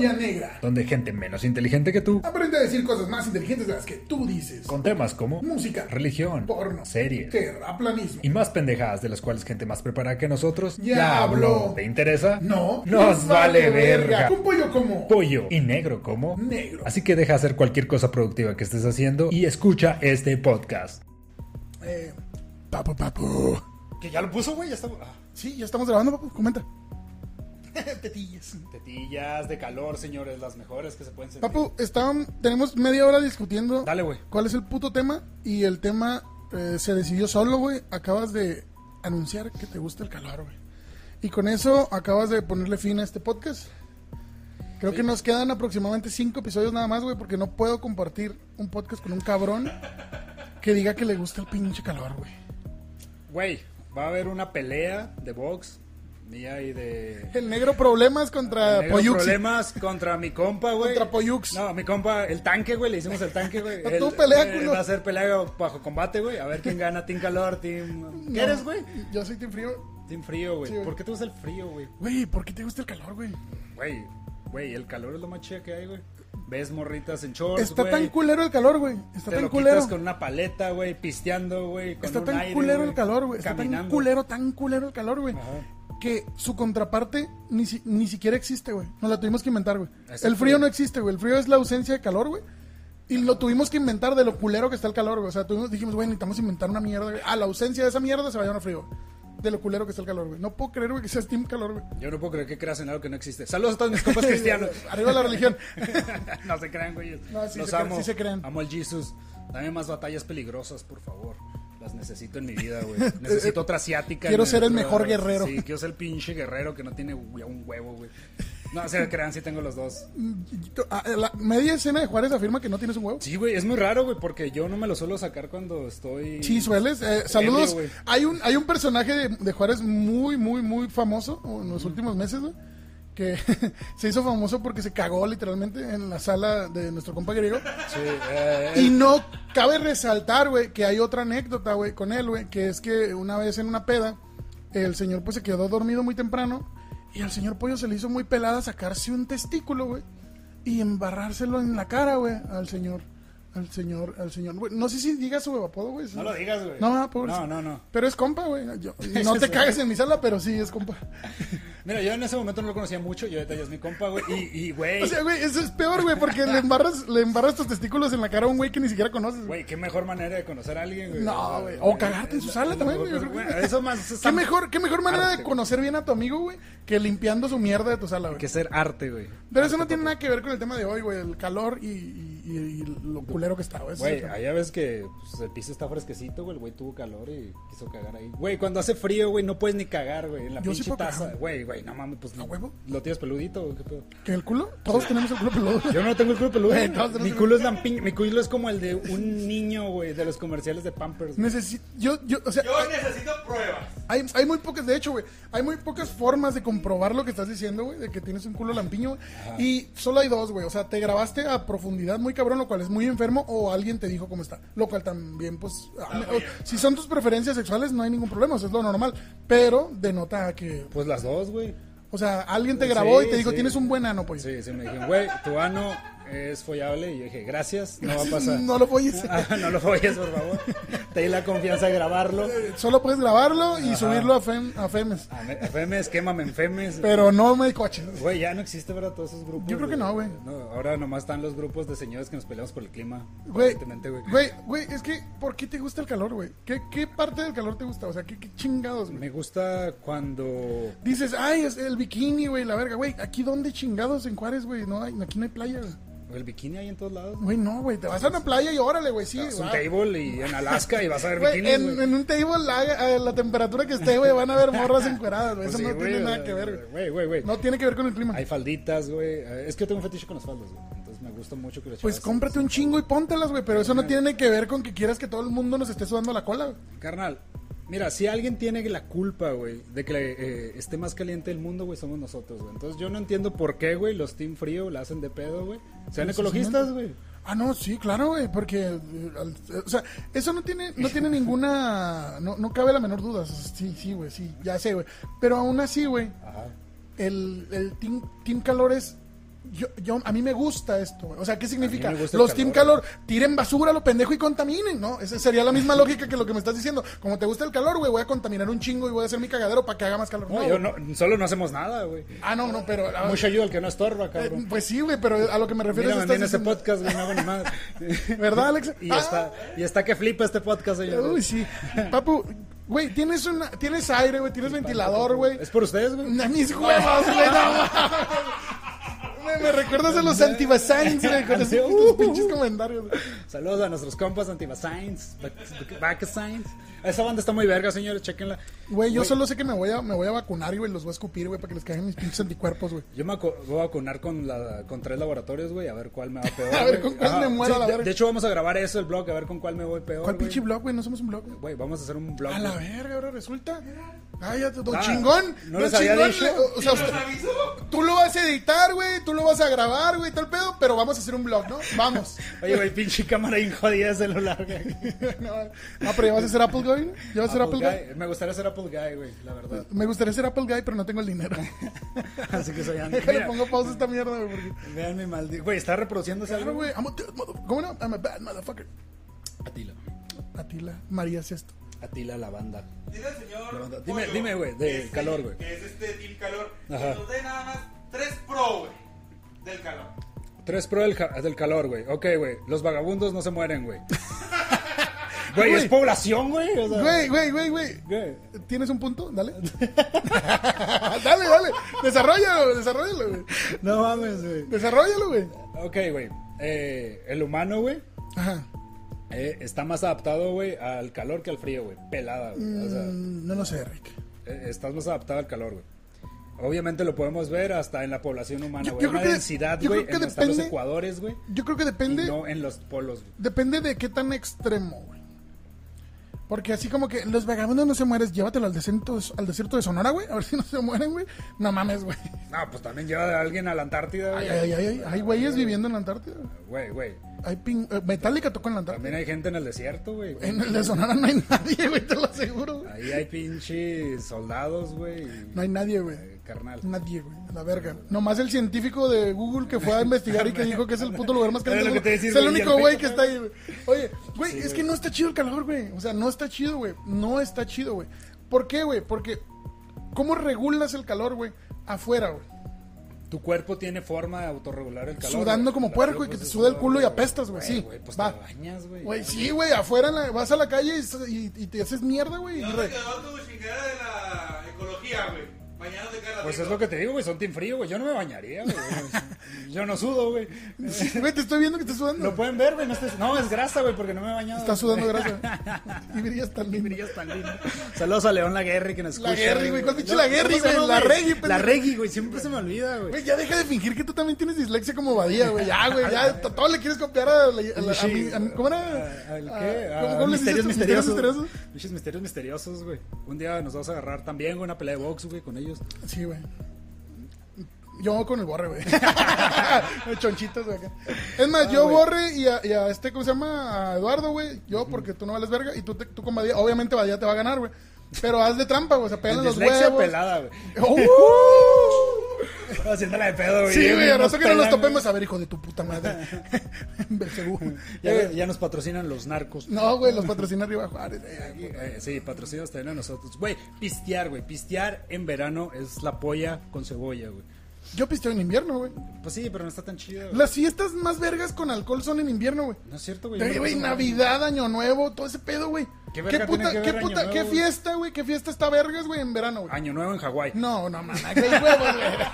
Negra. donde gente menos inteligente que tú, Aprende a decir cosas más inteligentes de las que tú dices. con temas como Música, religión, porno, series terraplanismo. y más pendejadas de las cuales gente más preparada que nosotros Ya habló. ¿Te interesa? No. Nos vale verga. Un pollo como Pollo y negro como negro. Así que deja hacer cualquier cosa productiva que estés haciendo y escucha este podcast. Eh, papu, papu. Que ya lo puso, güey, ya está. Sí, ya estamos grabando, papu. Comenta. Tetillas. Tetillas de calor, señores, las mejores que se pueden sentir. Papu, estaban, tenemos media hora discutiendo Dale, güey. cuál es el puto tema y el tema eh, se decidió solo, güey. Acabas de anunciar que te gusta el calor, güey. Y con eso acabas de ponerle fin a este podcast. Creo que nos quedan aproximadamente cinco episodios nada más, güey, porque no puedo compartir un podcast con un cabrón que diga que le gusta el pinche calor, güey. Güey, va a haber una pelea de box mía y de. El negro problemas contra Negro Poyuxi. problemas contra mi compa, güey. Contra Poyux. No, mi compa, el tanque, güey, le hicimos el tanque, güey. Tú pelea, eh, culo. Va a ser pelea bajo combate, güey. A ver quién gana, Team Calor, Team... ¿Qué No, eres, güey? Yo soy team frío. Team Frío, güey. Sí. ¿Por qué te gusta el frío, güey? Güey, ¿por qué te gusta el calor, güey? Güey, güey, el calor es lo más chido que hay, güey. Ves morritas en shorts, Está güey. tan culero el calor, güey. Está Te tan lo culero. quitas con una paleta, güey, pisteando, güey. Está un tan aire, culero güey, el calor, güey. Está tan culero, tan culero el calor, güey. Que su contraparte ni, si- ni siquiera existe, güey. Nos la tuvimos que inventar, güey. El frío no existe, güey. El frío es la ausencia de calor, güey. Y lo tuvimos que inventar de lo culero que está el calor, güey. O sea, tuvimos, dijimos, güey, necesitamos inventar una mierda, güey. A la ausencia de esa mierda se va a llamar frío. De lo culero que está el calor, güey. No puedo creer, güey, que seas team calor, güey. Yo no puedo creer que creas en algo que no existe. Saludos a todos mis compas cristianos. Arriba la religión. no se crean, güey. No, sí Los se crean, amo. sí se crean. Amo al Jesus. Dame más batallas peligrosas, por favor. Las necesito en mi vida, güey. Necesito otra asiática. Quiero ser el mejor guerrero. Sí, quiero ser el pinche guerrero que no tiene un huevo, güey. No, se crean, sí tengo los dos. Ah, La media escena de Juárez afirma que no tienes un huevo. Sí, güey, es muy raro, güey, porque yo no me lo suelo sacar cuando estoy... Sí, sueles. Eh, saludos. hay un hay un personaje de, de Juárez muy, muy, muy famoso en los últimos meses, güey, que se hizo famoso porque se cagó literalmente en la sala de nuestro compa griego. Sí, eh, Y no cabe resaltar, güey, que hay otra anécdota, güey, con él, güey, que es que una vez en una peda, el señor pues se quedó dormido muy temprano y al señor Pollo se le hizo muy pelada sacarse un testículo, güey, y embarrárselo en la cara, güey, al señor, al señor, al señor. güey, no sé si diga su apodo, güey. No lo digas, güey. No, no, pobre. No, no, no. Pero es compa, güey. Yo- No te cagues en mi sala, pero sí es compa. Mira, yo en ese momento no lo conocía mucho, yo ahorita ya es mi compa, güey. Y, y, güey, O sea, güey, eso es peor, güey, porque le embarras, le embarras tus testículos en la cara a un güey que ni siquiera conoces, güey. qué mejor manera de conocer a alguien, güey. No, güey. O cagarte en su sala también, güey. Bueno, eso más... eso ¿Qué mejor, qué mejor manera arte, de conocer bien a tu amigo, güey, que limpiando su mierda de tu sala, güey? que ser arte, güey. Pero eso no tiene nada que ver con el tema de hoy, güey, el calor y, y- lo culero que está, güey. Güey, allá ves que pues, el piso está fresquecito, güey. El güey tuvo calor y quiso cagar ahí. Güey, cuando hace frío, güey, no puedes ni cagar, güey. En la Yo sí pinche puedo taza. cagar. Güey, güey, no mames, pues. ¿A huevo? ¿Lo tienes peludito o qué pedo? ¿Que el culo? Todos tenemos el culo peludo. Yo no tengo el culo peludo. Güey, todos mi culo es lampiño. Mi culo es como el de un niño, güey, de los comerciales de Pampers. güey. Necesito, yo, yo, o sea, Yo necesito pruebas. hay, hay muy pocas, de hecho, güey, hay muy pocas formas de comprobar lo que estás diciendo, güey, de que tienes un culo lampiño, güey. Y solo hay dos, güey, o sea, te grabaste a profundidad muy cabrón, lo cual es muy enfermo, o alguien te dijo cómo está, lo cual también, pues, a- o- si son tus preferencias sexuales, no hay ningún problema, eso es lo normal, pero denota que, Pues las dos, güey. o sea, alguien te grabó Sí, y te dijo, sí. tienes un buen ano, pues. Sí, sí, me dijeron, güey, tu ano es follable. Y yo dije, gracias, no va a pasar. No lo folles. Ah, no lo folles, por favor. Te di la confianza de grabarlo. Solo puedes grabarlo y subirlo a, Fem, a Femes, A me- a Femes, quémame en Femes. pero no me coches. Güey, ya no existe, ¿verdad? Todos esos grupos. Yo creo que no, güey. ahora nomás están los grupos de señores que nos peleamos por el clima. Güey. güey, güey, es que, ¿por qué te gusta el calor, güey? ¿Qué, ¿Qué parte del calor te gusta? O sea, ¿qué, qué chingados, güey? Me gusta cuando. Dices, ay, es el bikini, güey, la verga, güey. ¿Aquí dónde chingados en Juárez, güey? No hay, aquí no hay playa, güey. El bikini hay en todos lados. Güey, no, güey, te vas a una playa y órale, güey, sí. Es un va. table y en Alaska y vas a ver Güey, bikinis. en, güey. en un table, la, a la temperatura que esté, güey, van a ver morras encueradas, güey. Pues Eso sí, no güey, tiene nada que ver, güey. Güey, güey. No tiene que ver con el clima. Hay falditas, güey. Es que yo tengo un fetiche con las faldas, güey. Entonces me gusta mucho que las Pues cómprate un chingo y póntelas, güey, pero eso no tiene que ver con que quieras que todo el mundo nos esté sudando la cola, güey. Carnal, mira, si alguien tiene la culpa, güey, de que eh, esté más caliente el mundo, güey, somos nosotros, güey. Entonces yo no entiendo por qué, güey, los Team Frío la hacen de pedo, güey. Sean ecologistas, güey. Ah, no, sí, claro, güey, porque, eh, eh, o sea, eso no tiene, no tiene ninguna, no, no cabe la menor duda, sí, sí, güey, sí, ya sé, güey, pero aún así, güey, el, el team, team Calor es yo, yo, a mí me gusta esto, güey. O sea, ¿qué significa? Los Team calor, Calor tiren basura a lo pendejo y contaminen, ¿no? Esa sería la misma lógica que lo que me estás diciendo. Como te gusta el calor, güey, voy a contaminar un chingo y voy a hacer mi cagadero para que haga más calor. No, No, yo no, solo no hacemos nada, güey. Ah, no, no, pero... a- Mucha ayuda al que no estorba, eh, cabrón. pues sí, güey, pero a lo que me refiero Mírame es... en este podcast, güey, no hago ni más. ¿Verdad, Alex? Y Ah. está, y está que flipa este podcast, señor. Uy, sí. Papu, güey, tienes, una, tienes aire, güey, tienes ventilador, güey. Es por ustedes, güey. Mis huevos, güey, no mames. Me, recuerdas a los antivasains, güey, con esos pinches comentarios. Saludos a nuestros compas Back Science. Esa banda está muy verga, señores, chequenla. Güey, yo solo sé que me voy a, me voy a vacunar, güey, los voy a escupir, güey, para que les caigan mis pinches anticuerpos, güey. Yo me voy a vacunar con, la, con tres laboratorios, güey, a ver cuál me va peor. A ver con cuál me muero, la de, verga. de hecho, vamos a grabar eso, el blog, a ver con cuál me voy peor. ¿Cuál güey. pinche blog, güey? No somos un blog, güey. Güey, vamos a hacer un blog. A la verga, ahora resulta. Ay, ya, don Ah, chingón. ¿no don les había chingón, dicho? le- O sea, usted- tú lo vas a editar, güey, tú lo vas a grabar, güey, tal pedo, pero vamos a hacer un blog, ¿no? Vamos. Oye, güey, pinche cámara bien jodida de celular, güey. no, no, pero ya vas a ser Apple Guy. ¿Ya vas a ser Apple, Guy? Guy. Me gustaría ser Apple Guy, güey, la verdad. Me gustaría ser Apple Guy, pero no tengo el dinero. Así que soy Déjale, Mira, pongo pausa a esta mierda, güey, porque... Vean mi maldito. Güey, está reproduciéndose Claro, algo, güey, I'm a mother- ¿Cómo no? I'm a bad motherfucker. Atila. Atila, María Sexto. Atila la banda. Dile al señor. La banda. Dime- Pollo, dime, güey, de es calor, el- güey. Que es este Team Calor. Ajá. Que nos dé nada más 3 Pro, güey. Del calor. 3 Pro del, del calor, güey. Ok, güey. Los vagabundos no se mueren, güey. Güey, es población, güey. O sea, Güey, güey, güey, güey. güey. ¿Tienes un punto? Dale. dale, dale. Desarrollalo, desarrollalo, güey. No mames, güey. Desarrollalo, güey. Ok, güey. Eh, el humano, güey, Ajá. Eh, está más adaptado, güey, al calor que al frío, güey. Pelada, güey. O sea, Mm, no lo sé, Rick. eh, estás más adaptado al calor, güey. Obviamente lo podemos ver hasta en la población humana, güey. Una creo que- densidad, güey, en están los depende- ecuadores, güey. Yo creo que Y depende, no en los polos, güey. depende de qué tan extremo, güey. Porque así como que los vagabundos no se mueren, llévatelo al desierto, al desierto de Sonora, güey. A ver si no se mueren, güey. No mames, güey. No, pues también lleva a alguien a la Antártida, güey. ay, ay, ay. Hay güeyes viviendo en la Antártida. Güey, güey. Hay pin... eh, Metallica tocó en la También Antártida. hay gente en el desierto, güey. En el de Sonora no hay nadie, güey, te lo aseguro. güey. Ahí hay pinches soldados, güey. No hay nadie, güey. Carnal. Nadie, güey, a la verga. Nomás el científico de Google que fue a investigar y que dijo que es el puto lugar más caliente. del mundo. Es el único güey que está ahí, güey. Oye, güey, Sí, es güey. que no está chido el calor, güey. O sea, no está chido, güey. No está chido, güey. ¿Por qué, güey? Porque, ¿cómo regulas el calor, güey? Afuera, güey. Tu cuerpo tiene forma de autorregular el calor. Sudando como puerco y que pues, te es suda el culo y apestas, güey. Sí, Güey, pues va. te bañas, güey. Güey, sí, güey, afuera la- vas a la calle y, y- y te haces mierda, güey. y ¿Y re- quedó tu chingada de la ecología, güey? Bañados de cara Pues es lo que te digo, güey. Son team frío, güey. Yo no me bañaría, güey. Yo no sudo, güey. Sí, güey, te estoy viendo que estás sudando. Lo pueden ver, güey. No, estés- no, es grasa, güey, porque no me he bañado. Estás sudando grasa. Y brillas tan lindo. Brillas tan lindo. Saludos a León Laguerri que nos La escucha. Guerri, güey, ¿cuál pinche No, La Guerri, ¿cómo se güey? La Reggi, La pendejo. Reggi, güey. Siempre se me olvida, güey. Güey, ya deja de fingir que tú también tienes dislexia como Badía, güey. Ya, güey, ya. Todo le quieres copiar a, la- a, la- a mí. a mí- ¿Cómo era? ¿Al Ah, qué? ¿Cómo, misterios misteriosos. misterios misteriosos, güey. Un día nos vamos a agarrar también, güey, una pelea de box, güey, con ellos. Sí, güey. Yo con el borre, güey. Chonchitos, güey. Es más, Ah, yo borre y a, y a este, ¿cómo se llama? A Eduardo, güey. Yo, porque tú no vales verga. Y tú, te- tú con Badía. Obviamente Badía te va a ganar, güey. Pero hazle trampa, güey. O sea, pégale los huevos. pelada, güey. ¡Uh! Haciéndola de pedo, güey. Sí, güey, a rato que no nos topemos. A ver, hijo de tu puta madre. Ya, Eh, ya nos patrocinan los narcos. No, güey, los patrocina Arriba Juárez. eh. Eh, sí, patrocinos también a nosotros. Güey, pistear, güey. Pistear en verano es la polla con cebolla, güey. Yo pisteo en invierno, güey. Pues sí, pero no está tan chido. güey. Las fiestas más vergas con alcohol son en invierno, güey. No es cierto, güey. Güey, no güey. Navidad, Año Nuevo, todo ese pedo, güey. ¿Qué ¿Qué, verga puta, tiene que qué ver Año puta, Nuevo, qué güey? fiesta, güey? ¿Qué fiesta está vergas, güey, en verano, güey? Año Nuevo en Hawái. No, no mames, qué huevos, güey.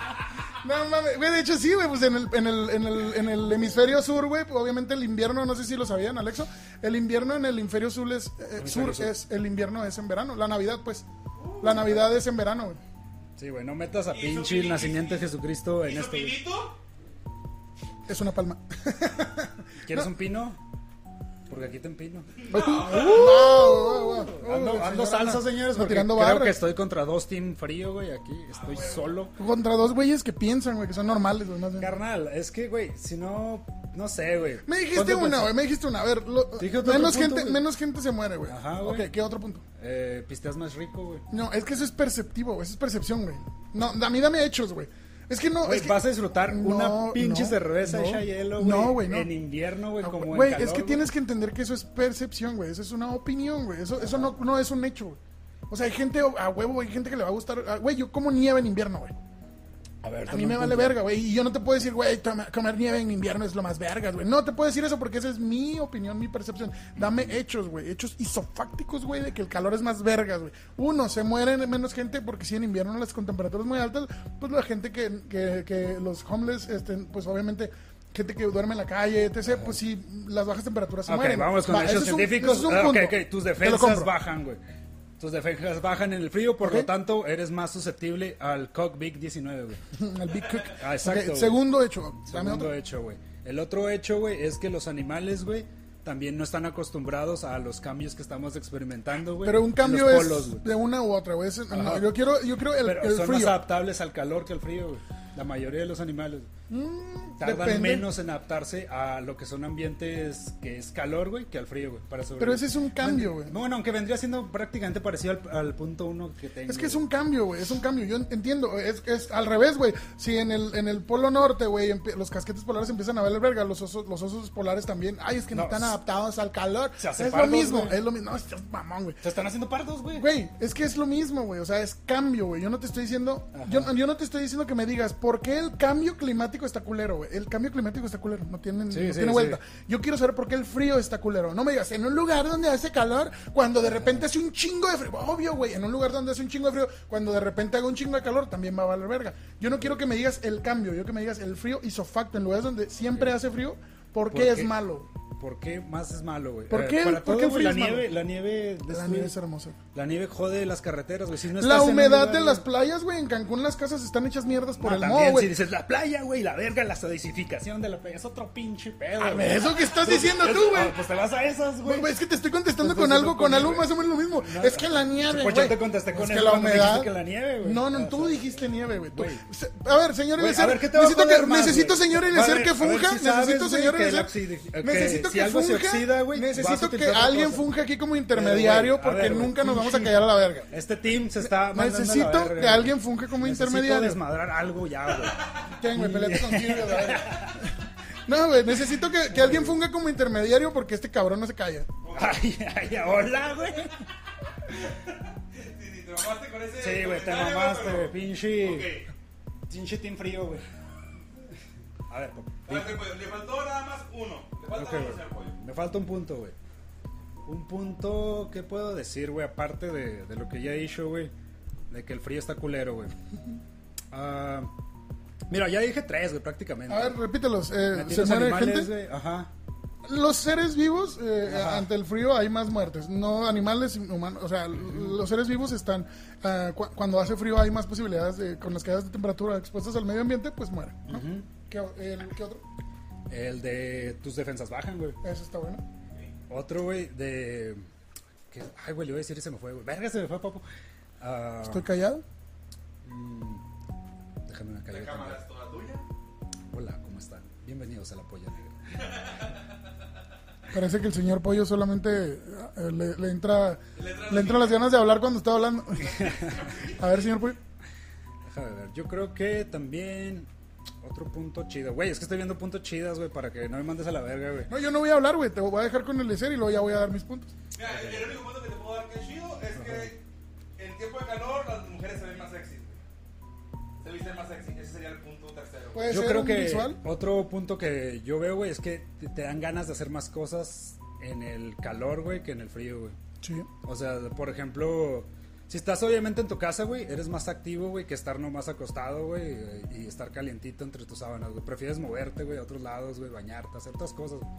No mames, güey, de hecho sí, güey, pues en el, en el, en el, en el hemisferio sur, güey, pues, obviamente el invierno, no sé si lo sabían, Alexo, el invierno en el hemisferio sur es, eh, sur sur. es, el invierno es en verano, la Navidad, pues, la Navidad es en verano, güey. Sí, güey, no metas a ¿Y pinche el nacimiento de Jesucristo en ¿Y su esto, güey. pinito? Es una palma. ¿Quieres un pino? Porque aquí te empino. Ando, salsa, señores, porque tirando creo que estoy contra dos team frío, güey, aquí. Estoy solo. Contra dos güeyes que piensan, güey, que son normales, güey. Carnal, es que, güey, si no, no sé, güey. Me dijiste una, güey, me dijiste una. A ver, menos, gente, menos gente se muere, güey. Ajá, güey. Ok, ¿qué otro punto? Eh, pisteas más rico, güey. No, es que eso es perceptivo, güey. Eso es percepción, güey. No, a mí dame hechos, güey. Es que no, es que- vas a disfrutar No, una pinche no, cerveza no. hielo, güey. No, güey, no. En invierno, güey, como Güey, es que tienes que entender que eso es percepción, güey. Eso es una opinión, güey. Eso, eso no, no es un hecho, güey. O sea, hay gente a huevo, hay gente que le va a gustar. ah, Güey, yo como nieve en invierno, güey. A ver, A mí me vale punto. verga, güey. Y yo no te puedo decir, güey, comer nieve en invierno es lo más vergas, güey. No te puedo decir eso porque esa es mi opinión, mi percepción. Dame hechos, güey. Hechos isofácticos, güey, de que el calor es más vergas, güey. Uno, se muere menos gente porque si en invierno las con temperaturas muy altas, pues la gente que, que, que los homeless, este, pues obviamente gente que duerme en la calle, etc., pues sí, las bajas temperaturas se Ok, mueren. vamos con Va, hechos ese es un- científicos. es un Ah, tus defensas bajan, güey. Tus defensas bajan en el frío, por lo tanto, eres más susceptible al Cock Big 19, güey. El Big Cook. Ah, exacto, segundo hecho. Segundo hecho, güey. El otro hecho, güey, es que los animales, güey, también no están acostumbrados a los cambios que estamos experimentando, güey. Pero un cambio los es polos, güey. de una u otra, güey. No, yo quiero, yo quiero el, Pero el son más adaptables al calor que al frío, güey. La mayoría de los animales. Tardan Mm, depende. menos en adaptarse a lo que son ambientes que es calor, güey, que al frío, güey. Para sobrevivir. Pero ese es un cambio, güey. Bueno, aunque vendría siendo prácticamente parecido al, al punto uno que tengo. Es que es un cambio, güey, es un cambio. Yo entiendo, es, es al revés, güey. Si en el, en el polo norte, güey, los casquetes polares empiezan a valer verga, los osos, los osos polares también. Ay, es que no, No, están adaptados al calor. se hace es pardos, lo mismo, es lo mismo. No, es mamón, güey. Se están haciendo pardos, güey. Güey, es que es lo mismo, güey. O sea, es cambio, güey. Yo no te estoy diciendo. Yo, yo no te estoy diciendo que me digas por qué el cambio climático está culero, güey. El cambio climático está culero. No tiene, Sí, no sí, tiene sí. vuelta. Yo quiero saber por qué el frío está culero. No me digas, en un lugar donde hace calor, cuando de repente hace un chingo de frío. Obvio, güey. En un lugar donde hace un chingo de frío, cuando de repente haga un chingo de calor, también va a valer verga. Yo no quiero que me digas el cambio. Yo que me digas el frío isofacto. En lugares donde siempre hace frío, ¿por qué ¿Por es qué? malo? ¿Por qué más es malo, güey? ¿Por Eh, qué? Para ¿Por todo, qué frío la nieve, la nieve, La destruye- nieve es hermosa. la nieve jode las carreteras, güey. Si no La estás en un humedad lugar, de las playas, güey. En Cancún las casas están hechas mierdas por Ah, el también, moho, güey. si dices la playa, güey, la verga, la sodificación de la playa, es otro pinche pedo. A güey. ver, eso que estás diciendo tú, Ah, güey. Pues te vas a esas, güey. Güey, es que te estoy contestando Te con algo, con con algo más o menos lo mismo. No, es que la nieve, pues güey. yo te contesté con es que la humedad. que la nieve, güey. No, no, tú dijiste nieve, güey. A ver, señor Güey, Eliezer, a ver, ¿qué te va a necesito, necesito señor ver, que funja. si necesito señor que Eliezer. Necesito si que algo se funja. oxida, güey, vas a necesito que utilizar otra alguien funja aquí como intermediario porque ver, nunca nos vamos a callar a la verga. Este team se está mandando a la Necesito verga, que alguien funja como Necesito intermediario. desmadrar algo ya, güey. ¿Quién, güey? Peleate contigo. No, güey, necesito que, que alguien funga como intermediario porque este cabrón no se calla. Ay, ay, hola, güey. Si, si te mamaste con ese. Sí, güey, te mamaste, güey, pinche. Pinche team frío, güey. A ver. Espérate, pues, le faltó nada más uno. Le falta Ok, uno, güey. señor Pollo. Me falta un punto, güey. Un punto, ¿qué puedo decir, güey? Aparte de, de lo que ya he dicho, güey. De que el frío está culero, güey. Ah, mira, ya dije tres, güey, prácticamente. A ver, repítelos. Eh, ¿Se los muere animales, gente? güey. Ajá. Los seres vivos, eh, Ajá. ante el frío hay más muertes, no animales humanos, o sea, los seres vivos están, cu- cuando hace frío hay más posibilidades de, con las caídas de temperatura expuestas al medio ambiente, pues mueren. ¿no? ¿Qué, o- el- qué otro? El de tus defensas bajan, güey. Eso está bueno. Otro, güey, de. que- Ay, güey, le iba a decir y se me fue, güey. Verga, se me fue, papo. Ah, ¿Estoy callado? Déjame una La cámara también. es toda tuya. Hola, ¿cómo están? Bienvenidos a la polla negra. Parece que el señor Pollo solamente eh, le, le entra Le entra le entran las ganas de hablar cuando está hablando. A ver, señor Pollo. Déjame ver. Yo creo que también. Otro punto chido. Güey, es que estoy viendo puntos chidas, güey, para que no me mandes a la verga, güey. No, yo no voy a hablar, güey, te voy a dejar con el Ecer y luego ya voy a dar mis puntos. Mira, el, el único punto que te puedo dar que es chido es que en tiempo de calor las mujeres se ven más sexy. Se visten más sexy. Ese sería el punto tercero. Puede Yo ser creo un que visual. otro punto que yo veo, güey, es que te, te dan ganas de hacer más cosas en el calor, güey, que en el frío, güey. Sí. O sea, por ejemplo, si estás obviamente en tu casa, güey, eres más activo, güey, que estar nomás acostado, güey, y estar calientito entre tus sábanas, güey. Prefieres moverte, güey, a otros lados, güey, bañarte, hacer otras cosas. güey.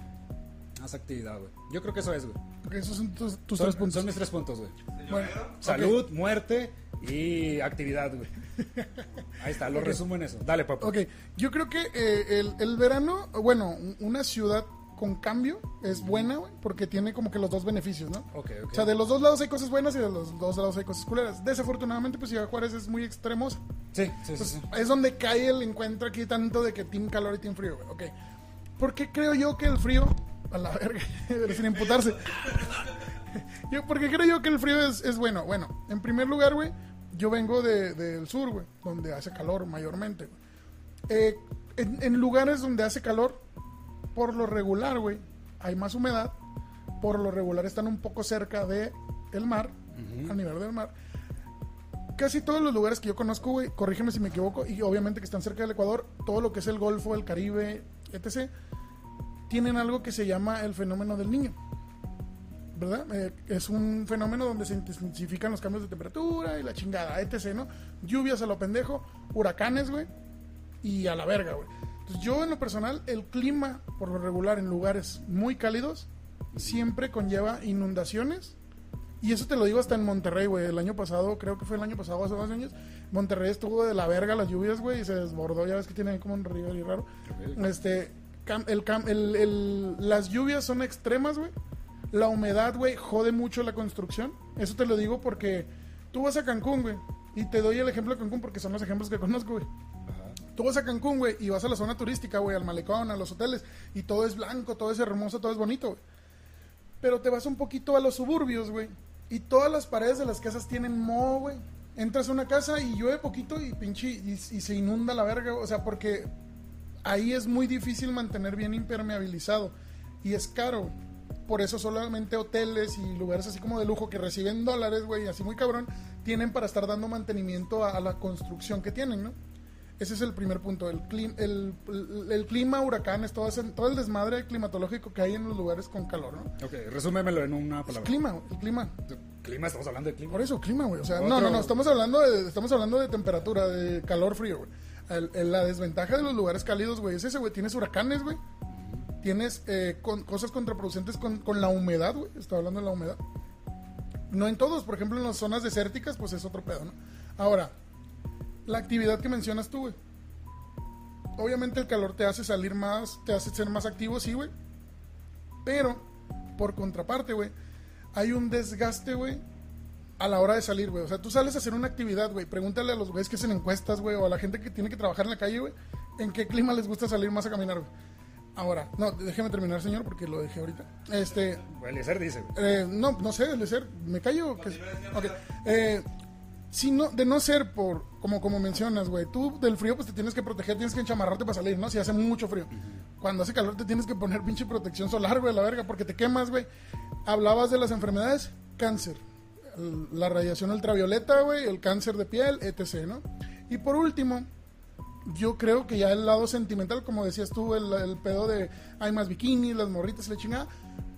Más actividad, güey. Yo creo que eso es, güey. Ok, esos son tus, tus Son, tres puntos. son mis tres puntos, güey. Bueno. Salud, muerte y actividad, güey. Ahí está, lo resumo en eso. Dale, papá. Ok, yo creo que eh, el, el verano, bueno, un- una ciudad con cambio es buena, güey, porque tiene como que los dos beneficios, ¿no? O sea, de los dos lados hay cosas buenas y de los dos lados hay cosas culeras. Desafortunadamente, pues Ciudad Juárez es muy extremosa. Sí, sí, sí. Pues, sí. es donde cae el encuentro aquí tanto de que team calor y team frío, güey. Ok. ¿Por qué creo yo que el frío... A la verga, sin imputarse. yo, ¿Por qué creo yo que el frío es, es bueno? Bueno, en primer lugar, güey, yo vengo de- del sur, güey, donde hace calor mayormente, güey. Eh, en, en lugares donde hace calor, por lo regular, güey, hay más humedad. Por lo regular están un poco cerca de el mar, a nivel del mar. Casi todos los lugares que yo conozco, güey, corrígeme si me equivoco, y obviamente que están cerca del Ecuador, todo lo que es el Golfo, el Caribe, etc., tienen algo que se llama el fenómeno del niño. ¿Verdad? Eh, es un fenómeno donde se intensifican los cambios de temperatura y la chingada, etc., ¿no? Lluvias a lo pendejo, huracanes, güey, y a la verga, güey. Entonces, yo en lo personal, el clima, por lo regular, en lugares muy cálidos, siempre conlleva inundaciones. Y eso te lo digo hasta en Monterrey, güey. El año pasado, creo que fue el año pasado, hace dos años, Monterrey estuvo de la verga las lluvias, güey, y se desbordó. Ya ves que tiene ahí como un río ahí raro. Este, el, cam- el- el- las lluvias son extremas, güey. La humedad, güey, jode mucho la construcción. Eso te lo digo porque tú vas a Cancún, güey. Y te doy el ejemplo de Cancún porque son los ejemplos que conozco, güey. Tú vas a Cancún, güey, y vas a la zona turística, güey, al malecón, a los hoteles, y todo es blanco, todo es hermoso, todo es bonito, güey. Pero te vas un poquito a los suburbios, güey, y todas las paredes de las casas tienen moho, güey. Entras a una casa y llueve poquito y pinche, y, se inunda la verga, o sea, porque ahí es muy difícil mantener bien impermeabilizado, y es caro. Por eso solamente hoteles y lugares así como de lujo que reciben dólares, güey, así muy cabrón, tienen para estar dando mantenimiento a la construcción que tienen, ¿no? Ese es el primer punto. El, clim- el, el- el clima, huracanes, todo, ese- todo el desmadre climatológico que hay en los lugares con calor, ¿no? Ok, resúmemelo en una palabra. Clima, güey, el clima. Clima, estamos hablando de clima. Por eso, clima, güey. O sea, Otro- no, no, no, estamos hablando de, estamos hablando de temperatura, de calor frío, güey. El- el- la desventaja de los lugares cálidos, güey, es ese, güey. Tienes huracanes, güey. Tienes eh, con- cosas contraproducentes con, con la humedad, güey. Estoy hablando de la humedad. No en todos, por ejemplo, en las zonas desérticas, pues es otro pedo, ¿no? Ahora, la actividad que mencionas tú, güey. Obviamente el calor te hace salir más, te hace ser más activo, sí, güey. Pero, por contraparte, güey, hay un desgaste, güey, a la hora de salir, güey. O sea, tú sales a hacer una actividad, güey. Pregúntale a los güeyes que hacen encuestas, güey, o a la gente que tiene que trabajar en la calle, güey, en qué clima les gusta salir más a caminar, güey. Ahora, no, déjeme terminar, señor, porque lo dejé ahorita. Este, Eliezer dice, güey. eh, no, no sé, de ser, me callo. Eh, si no, de no ser por, como, como mencionas, güey, tú del frío pues te tienes que proteger, tienes que enchamarrarte para salir, ¿no? Si hace mucho frío. Cuando hace calor te tienes que poner pinche protección solar, güey, la verga, porque te quemas, güey. Hablabas de las enfermedades, cáncer, la radiación ultravioleta, güey, el cáncer de piel, etc., ¿no? Y por último, yo creo que ya el lado sentimental, como decías tú, el, el pedo de hay más bikinis, las morritas la chingada,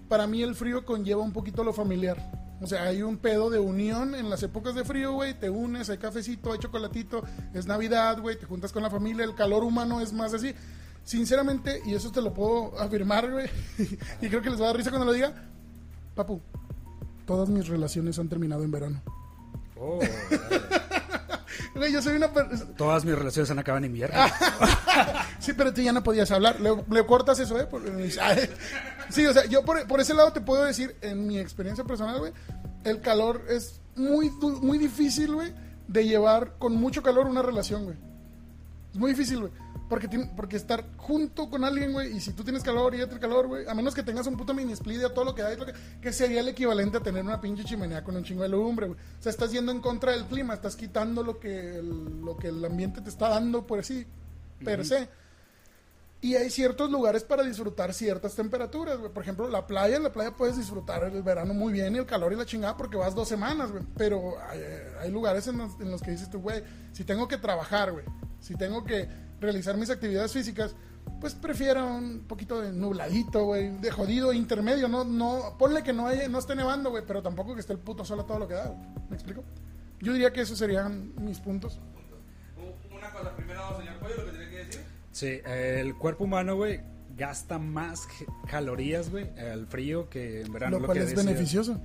para mí el frío conlleva un poquito lo familiar. O sea, hay un pedo de unión en las épocas de frío, güey, te unes, hay cafecito, hay chocolatito, es Navidad, güey, te juntas con la familia, el calor humano es más así. Sinceramente, y eso te lo puedo afirmar, güey, y creo que les va a dar risa cuando lo diga, papu, todas mis relaciones han terminado en verano. Oh, Güey, yo soy una... todas mis relaciones han acabado en invierno. Sí, pero tú ya no podías hablar. Le, le cortas eso, ¿eh? Porque me dice, "Ay". Sí, o sea, yo por, por ese lado te puedo decir, en mi experiencia personal, güey, el calor es muy, muy difícil, güey, de llevar con mucho calor una relación, güey. Es muy difícil, güey. Porque, porque estar junto con alguien, güey, y si tú tienes calor y tiene calor, güey, a menos que tengas un puto mini split de todo lo que hay, lo que, que sería el equivalente a tener una pinche chimenea con un chingo de lumbre, güey. O sea, estás yendo en contra del clima, estás quitando lo que el, lo que el ambiente te está dando, por así, per se. Y hay ciertos lugares para disfrutar ciertas temperaturas, güey. Por ejemplo, la playa, en la playa puedes disfrutar el verano muy bien y el calor y la chingada porque vas dos semanas, güey. Pero hay, hay lugares en los, en los que dices tú, güey, si tengo que trabajar, güey, si tengo que realizar mis actividades físicas, pues prefiero un poquito de nubladito, güey, de jodido, intermedio, no, no, ponle que no, haya, no esté nevando, güey, pero tampoco que esté el puto sol a todo lo que da, güey. ¿Me explico? Yo diría que esos serían mis puntos. Una cosa, primero, señor Pollo, lo que. Sí, el cuerpo humano, güey, gasta más calorías, güey, al frío que en verano. lo cual que es decía. beneficioso.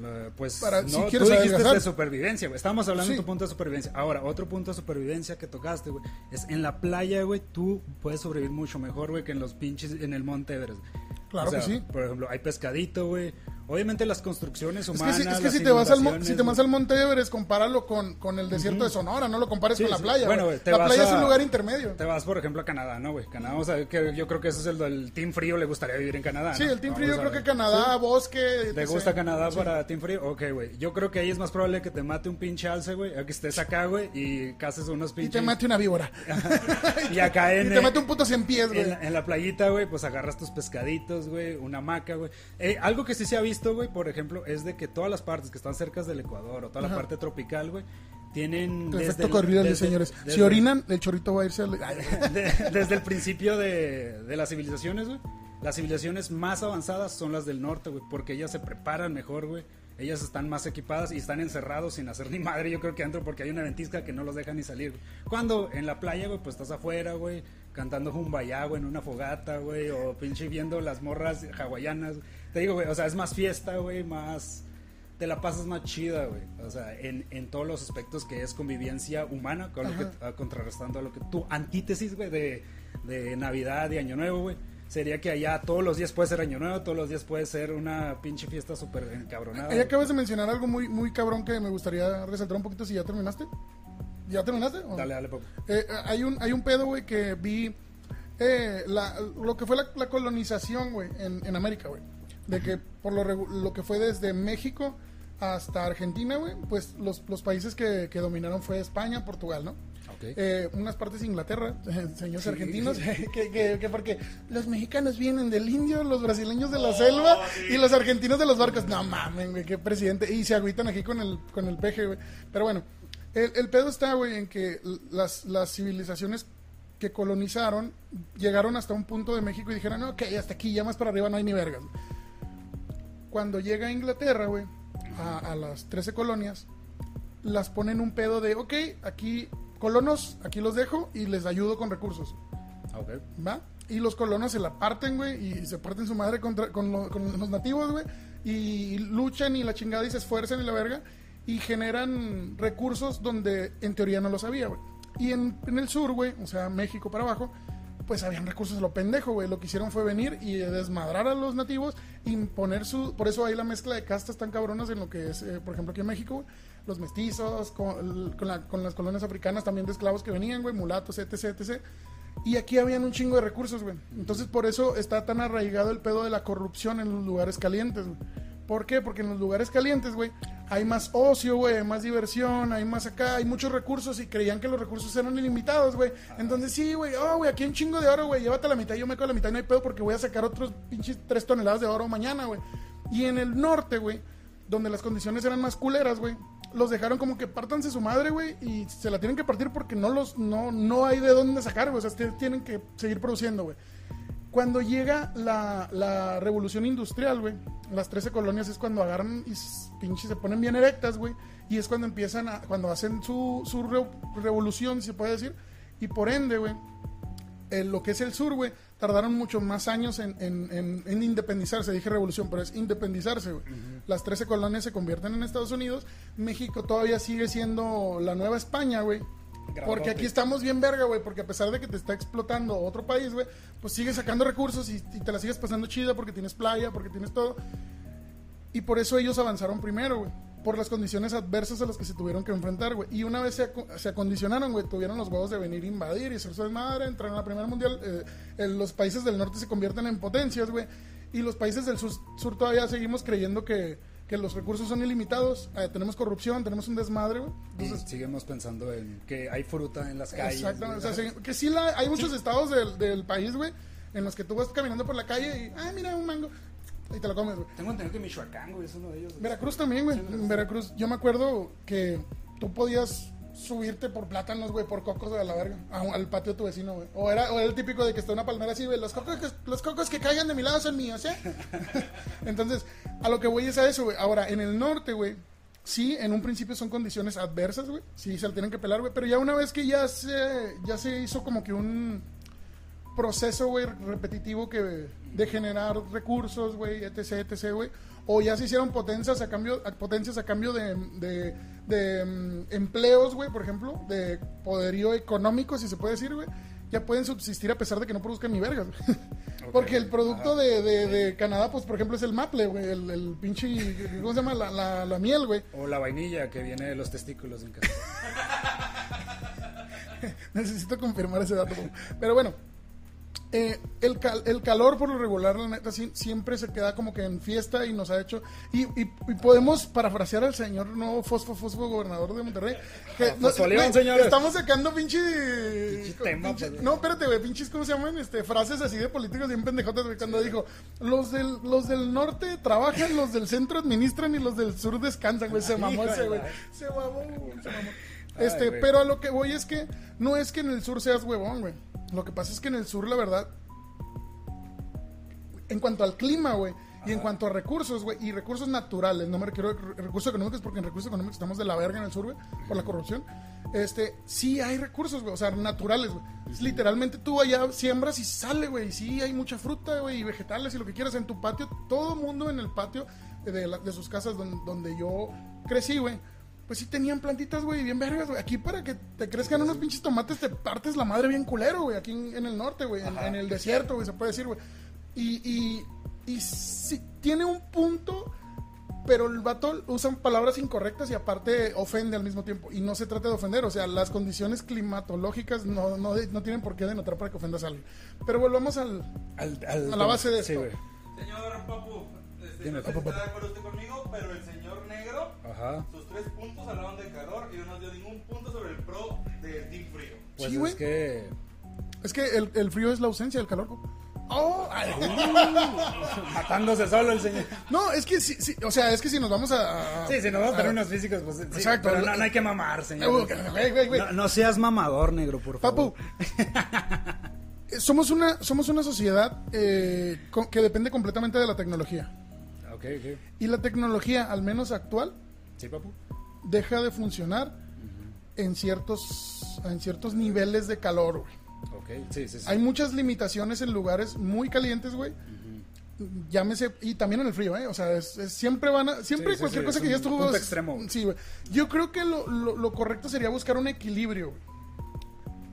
La- pues Para- no, si tú dijiste adelgazar. de supervivencia, güey. Estábamos hablando Sí. de tu punto de supervivencia. Ahora, otro punto de supervivencia que tocaste, güey, es en la playa, güey, tú puedes sobrevivir mucho mejor, güey, que en los pinches, en el Monte Everest. Claro O sea, que sí. Por ejemplo, hay pescadito, güey, Obviamente las construcciones Es que, humanas. si, es que si te vas al si te vas al Monte Everest, compáralo con, con el desierto de Sonora, no lo compares Sí, con la sí. playa. Bueno, te la vas playa es un lugar intermedio. Te vas, por ejemplo, a Canadá, ¿no, güey? Canadá, o sea, que yo creo que ese es el Team Frío, le gustaría vivir en Canadá. Sí, ¿no? el Team Frío, creo que Canadá, bosque. ¿Te gusta Canadá para Team Frío? Ok, güey. Yo creo que ahí es más probable que te mate un pinche alce, güey, a que estés acá, güey, y cases unos Y pinches. te mate una víbora. Y acá en. y te mate un puto 100 pies, güey. En la, en la playita, güey, pues agarras tus pescaditos, güey, una hamaca, güey. Eh, algo que sí se ha visto, güey, por ejemplo, es de que todas las partes que están cerca del Ecuador o toda la Ajá. parte tropical, güey, tienen... Efecto el- Coriolis, desde- señores. Si orinan, el chorrito va a irse al... De- desde el principio de, de las civilizaciones, güey. Las civilizaciones más avanzadas son las del norte, güey, porque ellas se preparan mejor, güey. Ellas están más equipadas y están encerrados sin hacer ni madre, yo creo que adentro, porque hay una ventisca que no los deja ni salir. güey. Cuando en la playa, güey, pues estás afuera, güey, cantando jumbayá, güey, en una fogata, güey, o pinche viendo las morras hawaianas. Te digo, güey, o sea, es más fiesta, güey, más... Te la pasas más chida, güey. O sea, en, en todos los aspectos que es convivencia humana, con lo que, ah, contrarrestando a lo que tu antítesis, güey, de, de Navidad y Año Nuevo, güey. Sería que allá todos los días puede ser Año Nuevo, todos los días puede ser una pinche fiesta súper encabronada. Ahí acabas de mencionar algo muy, muy cabrón que me gustaría resaltar un poquito si ya terminaste. ¿Ya terminaste? o? Dale, dale, Pop. Eh, hay, un, hay un pedo, güey, que vi eh, la- lo que fue la, la colonización, güey, en, en América, güey. De que por lo, lo que fue desde México hasta Argentina, güey, pues los, los países que, que dominaron fue España, Portugal, ¿no? Ok. Eh, unas partes de Inglaterra, señores Sí. argentinos, que, que- que porque los mexicanos vienen del indio, los brasileños de la selva y los argentinos de los barcos. No mames, güey, qué presidente. Y se agüitan aquí con el, con el peje, güey. Pero bueno, el, el pedo está, güey, en que las, las civilizaciones que colonizaron llegaron hasta un punto de México y dijeron, ok, hasta aquí, ya más para arriba no hay ni vergas. Cuando llega a Inglaterra, güey, a, a las 13 colonias, las ponen un pedo de, ok, aquí colonos, aquí los dejo y les ayudo con recursos, Ok. ¿va? Y los colonos se la parten, güey, y se parten su madre contra, con, lo- con los nativos, güey, y luchan y la chingada y se esfuerzan y la verga, y generan recursos donde en teoría no los había, güey. Y en, en el sur, güey, o sea, México para abajo, pues habían recursos lo pendejo, güey. Lo que hicieron fue venir y desmadrar a los nativos, imponer su... Por eso hay la mezcla de castas tan cabronas en lo que es, eh, por ejemplo, aquí en México. Los mestizos, con, con con las colonias africanas también de esclavos que venían, güey, mulatos, etc, etc. Y aquí habían un chingo de recursos, güey. Entonces, por eso está tan arraigado el pedo de la corrupción en los lugares calientes, güey. ¿Por qué? Porque en los lugares calientes, güey, hay más ocio, güey, hay más diversión, hay más acá, hay muchos recursos y creían que los recursos eran ilimitados, güey. Entonces, sí, güey, oh, güey, aquí hay un chingo de oro, güey, llévate la mitad, yo me quedo la mitad y no hay pedo porque voy a sacar otros pinches tres toneladas de oro mañana, güey. Y en el norte, güey, donde las condiciones eran más culeras, güey, los dejaron como que partanse su madre, güey, y se la tienen que partir porque no los, no, no hay de dónde sacar, güey, o sea, tienen que seguir produciendo, güey. Cuando llega la, la revolución industrial, güey, las 13 colonias es cuando agarran y pinche se ponen bien erectas, güey, y es cuando empiezan a, cuando hacen su, su re- revolución, si se puede decir, y por ende, güey, en lo que es el sur, güey, tardaron muchos más años en, en, en- en independizarse. Dije revolución, pero es independizarse, güey. Las 13 colonias se convierten en Estados Unidos. México todavía sigue siendo la nueva España, güey. Porque aquí estamos bien verga, güey, porque a pesar de que te está explotando otro país, güey, pues sigues sacando recursos y, y te la sigues pasando chida porque tienes playa, porque tienes todo. Y por eso ellos avanzaron primero, güey. Por las condiciones adversas a las que se tuvieron que enfrentar, güey. Y una vez se, se acondicionaron, güey, tuvieron los huevos de venir a invadir y hacer su desmadre, entrar en la Primera Mundial. eh, eh, los países del norte se convierten en potencias, güey. Y los países del sur, sur todavía seguimos creyendo que, que los recursos son ilimitados. eh, tenemos corrupción, tenemos un desmadre, güey. Y Entonces, seguimos pensando en que hay fruta en las calles. Exactamente. O sea, sí, que sí la, hay muchos estados del, del país, güey, en los que tú vas caminando por la calle y, ah, mira, un mango. Y te lo comes, güey. Tengo entendido que Michoacán, güey, es uno de ellos. Veracruz también, güey. En Veracruz, yo me acuerdo que tú podías subirte por plátanos, güey, por cocos de la verga, a- al patio de tu vecino, güey. O era, o era el típico de que está una palmera así, güey, los cocos, que, los cocos que caigan de mi lado son míos, ¿eh? Entonces, a lo que voy es a eso, güey. Ahora, en el norte, güey, sí, en un principio son condiciones adversas, güey. Sí, se la tienen que pelar, güey. Pero ya una vez que ya se, ya se hizo como que un proceso, güey, repetitivo que de generar recursos, güey, etc, etc, güey. O ya se hicieron potencias a cambio, potencias a cambio de, de, de, mm, empleos, güey, por ejemplo, de poderío económico, si se puede decir, güey. ya pueden subsistir a pesar de que no produzcan ni vergas. güey. Porque el producto de, de- Canadá, pues por ejemplo, es el maple, güey. El, el pinche. ¿Cómo se llama? La, la- la miel, güey. O la vainilla que viene de los testículos en casa. Necesito confirmar ese dato. Pero bueno, eh, el, cal- el calor por lo regular, la neta, sí- siempre se queda como que en fiesta y nos ha hecho. Y, y- y podemos parafrasear al señor nuevo Fosfo Fosfo, gobernador de Monterrey. Que, no- güey, señores. Estamos sacando pinche. tema, pinche- pues. no, espérate, güey, pinches, ¿cómo se llaman? Este, frases así de políticos bien pendejotas, güey. Cuando dijo: los del, los del norte trabajan, los del centro administran y los del sur descansan, güey. Se mamó ese, güey. Se mamó, se mamó. Este, pero a lo que voy es que no es que en el sur seas huevón, güey. Lo que pasa es que en el sur, la verdad, en cuanto al clima, güey, y en cuanto a recursos, güey, y recursos naturales, no me refiero a re- recursos económicos, porque en recursos económicos estamos de la verga en el sur, güey, por la corrupción. Este, sí hay recursos, güey, o sea, naturales, güey. Literalmente tú allá siembras y sale, güey, y sí hay mucha fruta, güey, y vegetales y lo que quieras en tu patio. Todo mundo en el patio de, la- de sus casas don- donde yo crecí, güey. Pues sí tenían plantitas, güey, bien vergas, güey. Aquí para que te crezcan unos pinches tomates te partes la madre bien culero, güey. Aquí en, en el norte, güey. En, en el desierto, güey, se puede decir, güey. Y, y, y sí, tiene un punto, pero el vato usa palabras incorrectas y aparte ofende al mismo tiempo. Y no se trata de ofender, o sea, las condiciones climatológicas no, no, no tienen por qué denotar para que ofendas a alguien. Pero volvamos al... Al- al- A la base de Sí, esto. güey. Señor Papu, este, Dime, no sé si Papu, está de acuerdo usted conmigo, pero el señor Ajá. sus tres puntos hablaban de calor y no nos dio ningún punto sobre el pro del team frío. Pues Sí, es que. Es que el, el frío es la ausencia del calor. Oh, ay, Matándose solo el señor. no, es que sí, sí, o sea, es que si nos vamos a... Sí, si no vamos a tener unos físicos, pues. sí, Exacto. Pero no, no hay que mamar, Eh, señor. güey. No, no seas mamador, negro, por favor. Papu, eh, somos una, somos una sociedad eh, que depende completamente de la tecnología. Ok, ok. Y la tecnología, al menos actual, Sí, papu. deja de funcionar en ciertos, en ciertos niveles de calor, güey. Ok, sí, sí, sí. Hay muchas limitaciones en lugares muy calientes, güey. Llámese, y también en el frío, ¿eh? O sea, es, es- siempre van a, siempre cualquier cosa es que ya estuvo. extremo. Sí, güey. Yo creo que lo, lo- lo correcto sería buscar un equilibrio, güey.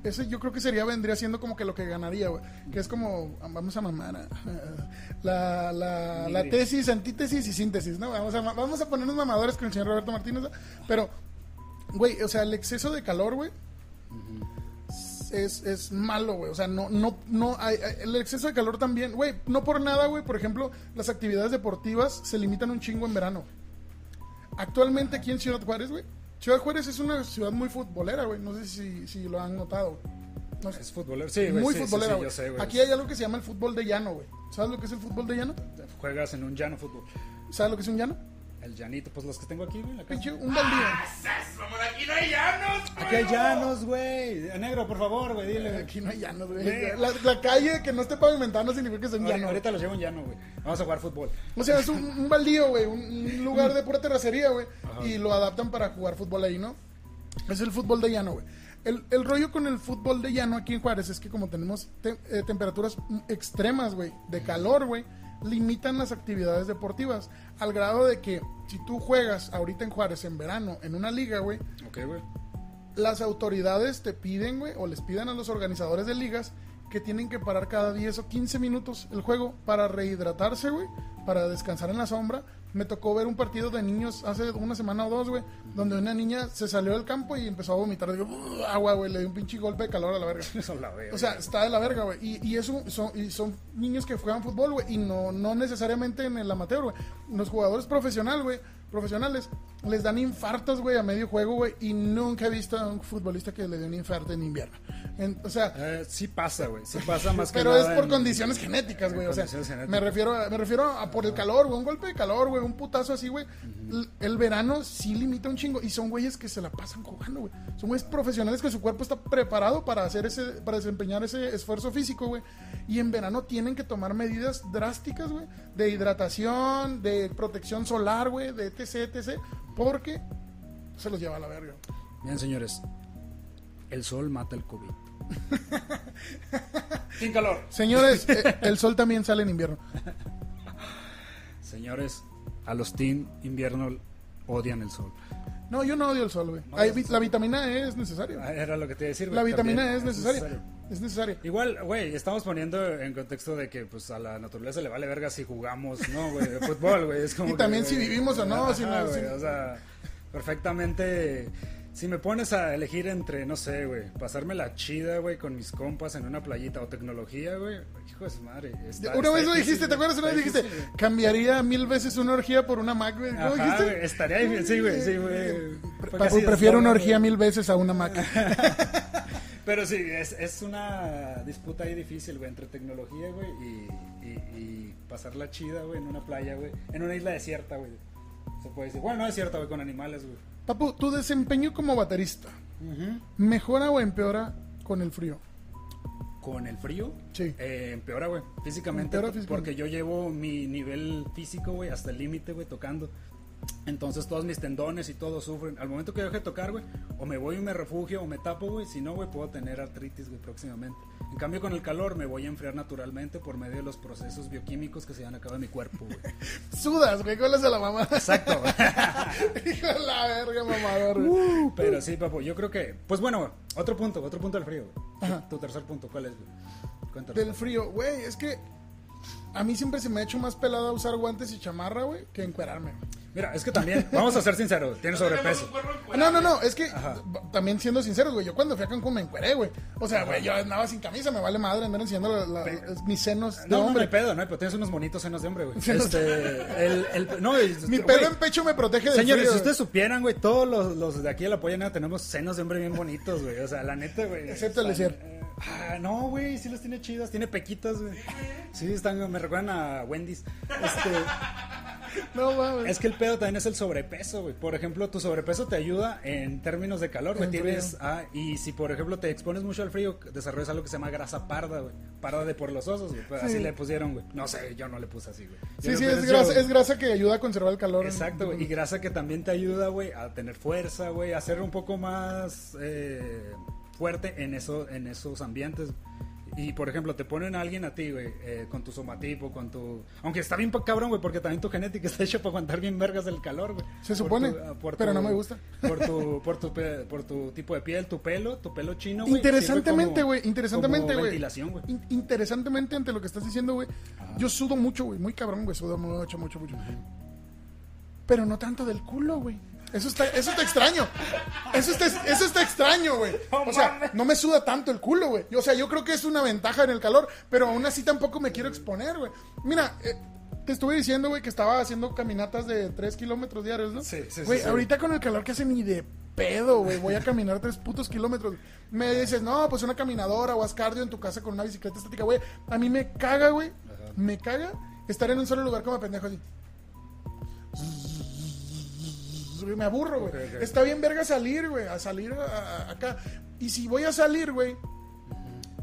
Ese yo creo que sería, vendría siendo como que lo que ganaría, güey. Que es como, vamos a mamar, a- la, la, la tesis, antítesis y síntesis, ¿no? Vamos a, vamos a ponernos mamadores con el señor Roberto Martínez, ¿no? Pero, güey, o sea, el exceso de calor, güey, es, es malo, güey. O sea, no, no, no, hay, hay- el exceso de calor también, güey, no por nada, güey. Por ejemplo, las actividades deportivas se limitan un chingo en verano. Actualmente aquí en Ciudad Juárez, güey. Ciudad Juárez es una ciudad muy futbolera, güey. No sé si, si lo han notado. No sé. Es futbolero. Sí, güey. muy sí, sí, futbolera, sí, güey. yo sé, güey. Aquí hay algo que se llama el llanito, pues los que tengo aquí, güey. en La casa. Un baldío. ¡Vamos, aquí no hay llanos! Aquí hay güey! llanos, güey. Eh, Negro, por favor, güey, dile. Aquí no hay llanos, güey. Güey. La, la calle que no esté pavimentada no significa que sea un Ahorita, llano. ahorita los llevo en llano, güey. Vamos a jugar fútbol. O sea, es un, un baldío, güey, un, un lugar de pura terracería, güey. Y lo adaptan para jugar fútbol ahí, ¿no? Es el fútbol de llano, güey. El, el rollo con el fútbol de llano aquí en Juárez es que como tenemos te- eh, temperaturas extremas, güey, de calor, güey, limitan las actividades deportivas. Al grado de que si tú juegas ahorita en Juárez en verano en una liga, güey, Ok, güey. las autoridades te piden, güey, o les piden a los organizadores de ligas que tienen que parar cada 10 o 15 minutos el juego para rehidratarse, güey, para descansar en la sombra. Me tocó ver un partido de niños hace una semana o dos, güey, donde una niña se salió del campo y empezó a vomitar. Digo, agua, güey, le dio un pinche golpe de calor a la verga. La veo. O sea, está de la verga, güey. Y, y eso son, y son niños que juegan fútbol, güey. Y no, no necesariamente en el amateur, güey. Los jugadores profesional, güey, profesionales, les dan infartos, güey, a medio juego, güey. Y nunca he visto a un futbolista que le dé un infarto en invierno. En- o sea, Eh, sí pasa, güey. Sí pasa más que pero es por en- condiciones genéticas, güey. O sea, genéticas. me refiero, a, me refiero a por el calor, güey. Un golpe de calor, güey. Un putazo así, güey. El verano sí limita un chingo. Y son güeyes que se la pasan jugando, güey. Son güeyes profesionales que su cuerpo está preparado para hacer ese, para desempeñar ese esfuerzo físico, güey. Y en verano tienen que tomar medidas drásticas, güey. De hidratación, de protección solar, güey. De etc, etc. Porque se los lleva a la verga. Bien, señores. El sol mata el COVID. Sin calor. Señores, eh, el sol también sale en invierno. Señores, a los team invierno odian el sol. No, yo no odio el sol, güey. No, La vitamina E es necesaria. Ah, Era lo que te iba a decir, güey. La vitamina E es necesaria. Es necesario. Igual, güey, estamos poniendo en contexto de que pues a la naturaleza le vale verga si jugamos, ¿no, güey? Fútbol, güey. Es como Y que, también si vivimos o no, ajá, si no- si- O sea, perfectamente. Si me pones a elegir entre, no sé, güey, pasarme la chida, güey, con mis compas en una playita o tecnología, güey, hijo de su madre. está- una está vez lo difícil, dijiste, ¿te acuerdas? Una vez dijiste, difícil, cambiaría mil veces una orgía por una Mac, güey. ¿Cómo dijiste? güey, estaría difícil, sí, güey, sí, güey. Prefiero una orgía mil veces a una Mac. Pero sí, es, es una disputa ahí difícil, güey, entre tecnología, güey, y, y, y pasarla chida, güey, en una playa, güey, en una isla desierta, güey. Se puede decir. Bueno, no desierta, güey, con animales, güey. Papu, tu desempeño como baterista, ¿mejora o empeora con el frío? Con el frío, Sí. eh, empeora, güey, físicamente, Empeora físicamente. porque yo llevo mi nivel físico, güey, hasta el límite, güey, tocando. Entonces todos mis tendones y todo sufren. Al momento que deje de tocar, güey, o me voy y me refugio o me tapo, güey. Si no, güey, puedo tener artritis, güey, próximamente. En cambio, con el calor me voy a enfriar naturalmente por medio de los procesos bioquímicos que se dan a cabo en mi cuerpo, güey. Sudas, güey, ¿cuál es la mamá? Exacto. Hijo de la verga, mamador. güey. Uh, pero sí, papo, yo creo que... Pues bueno, güey, otro punto, otro punto del frío, güey. Ajá. Tu tercer punto, ¿cuál es, güey? Cuéntanos. Del frío, güey, es que a mí siempre se me ha hecho más pelada usar guantes y chamarra, güey, que encuerarme. güey. Mira, es que también, vamos a ser sinceros, tienes Tenemos sobrepeso. No, no, no, es que Ajá. también siendo sinceros, güey, yo cuando fui a Cancún me encueré, güey. O sea, güey, yo andaba sin camisa, me vale madre andar enseñando la- la- Pero- mis senos de No, no, no hay hombre. pedo, no pedo. Tienes unos bonitos senos de hombre, güey. Este, el, el, no, Mi güey, pelo en pecho me protege del Señores, frío. si ustedes supieran, güey, todos los, los de aquí de la polla tenemos senos de hombre bien bonitos, güey. O sea, la neta, güey. Excepto el eh, Ah, no, güey, sí los tiene chidas, tiene pequitas, güey. Sí, están, me recuerdan a Wendy's. Este, No, mames. es que el pedo también es el sobrepeso, güey. Por ejemplo, tu sobrepeso te ayuda en términos de calor, güey. En Tienes, ah, y si por ejemplo te expones mucho al frío, desarrollas algo que se llama grasa parda, güey. Parda de por los osos, güey. Pues Sí. Así le pusieron, güey. No sé, yo no le puse así, güey. Sí, sí, es yo- grasa, es grasa que ayuda a conservar el calor. Exacto, güey. Y grasa que también te ayuda, güey, a tener fuerza, güey, a ser un poco más eh, fuerte en, eso, en esos ambientes. Y, por ejemplo, te ponen a alguien a ti, güey, eh, con tu somatipo, con tu... Aunque está bien cabrón, güey, porque también tu genética está hecha para aguantar bien vergas el calor, güey. Se Por supone, tu- ah, por pero tu- no me gusta. Por tu, por, tu, por tu tipo de piel, tu pelo, tu pelo chino, güey. Interesantemente, güey, interesantemente, güey. ventilación, güey. In- interesantemente ante lo que estás diciendo, güey. Yo sudo mucho, güey, muy cabrón, güey, sudo mucho, mucho, mucho. Pero no tanto del culo, güey. Eso está, eso está extraño. Eso está, eso está extraño, güey. O sea, no me suda tanto el culo, güey. O sea, yo creo que es una ventaja en el calor, pero aún así tampoco me quiero exponer, güey. Mira, eh, te estuve diciendo, güey, que estaba haciendo caminatas de 3 kilómetros diarios, ¿no? Sí, sí, sí, Güey, sí. ahorita con el calor que hace ni de pedo, güey. Voy a caminar 3 putos kilómetros. Me dices, no, pues una caminadora o haz cardio en tu casa con una bicicleta estática, güey. A mí me caga, güey. Me caga estar en un solo lugar como pendejo así. Me aburro, güey. Está bien verga salir, güey. A salir a- a- acá. Y si voy a salir, güey.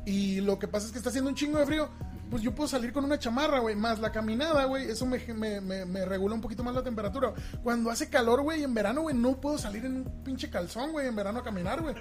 Y lo que pasa es que está haciendo un chingo de frío. Pues yo puedo salir con una chamarra, güey. Más la caminada, güey. Eso me, me, me- me regula un poquito más la temperatura. Cuando hace calor, güey, en verano, güey, no puedo salir en un pinche calzón, güey, en verano a caminar, güey.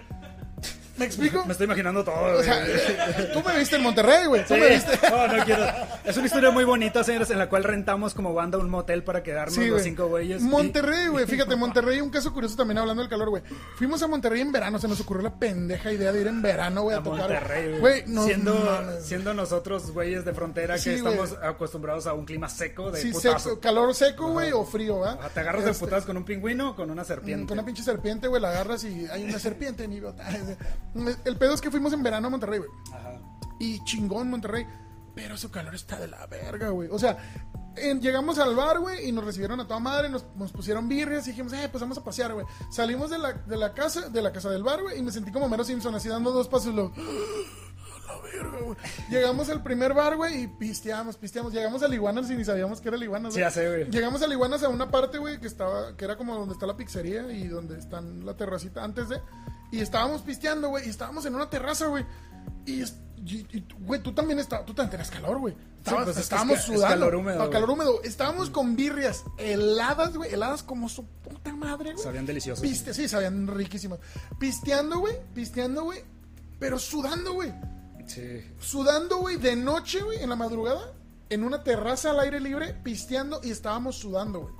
¿Me explico? Me estoy imaginando todo, O sea, güey. tú me viste en Monterrey, güey. Tú Sí. me viste. No, no quiero. Es una historia muy bonita, señores, en la cual rentamos como banda un motel para quedarnos Sí, los cinco güeyes. Monterrey, güey. Fíjate, Monterrey, un caso curioso también hablando del calor, güey. Fuimos a Monterrey en verano. Se nos ocurrió la pendeja idea de ir en verano, güey, a, a tocar. Monterrey, güey. No siendo, siendo nosotros güeyes de frontera Sí, que estamos acostumbrados a un clima seco de Sí, putazo. seco, calor seco, güey, o frío, ¿va? Te agarras de Este, putazo con un pingüino o con una Mm, serpiente. Con una pinche serpiente, güey, la agarras y hay una serpiente en idiota. El pedo es que fuimos en verano a Monterrey, güey. Ajá. Y chingón Monterrey. Pero su calor está de la verga, güey. O sea, en- llegamos al bar, güey, y nos recibieron a toda madre, nos, nos pusieron birrias y dijimos, eh, pues vamos a pasear, güey. Salimos de la, de la casa, de la casa del bar, güey, y me sentí como Mero Simpson, así dando dos pasos lo... "A la verga, güey". Llegamos al primer bar, güey, y pisteamos, pisteamos. Llegamos al Iguanas y ni sabíamos que era el Iguanas, Sí, ya sé, güey. Llegamos al Iguanas a una parte, güey, que estaba, que era como donde está la pizzería y donde está la terracita antes de. Y estábamos pisteando, güey, y estábamos en una terraza, güey. Y, güey, tú también estabas, tú también tenías calor, güey. Pues es que estábamos es ca- es sudando. calor húmedo, No, calor húmedo. Estábamos con birrias heladas, güey, heladas como su puta madre, güey. Sabían deliciosos. Piste, sí, sabían riquísimas. Pisteando, güey, pisteando, güey, pero sudando, güey. Sí. Sudando, güey, de noche, güey, en la madrugada, en una terraza al aire libre, pisteando y estábamos sudando, güey.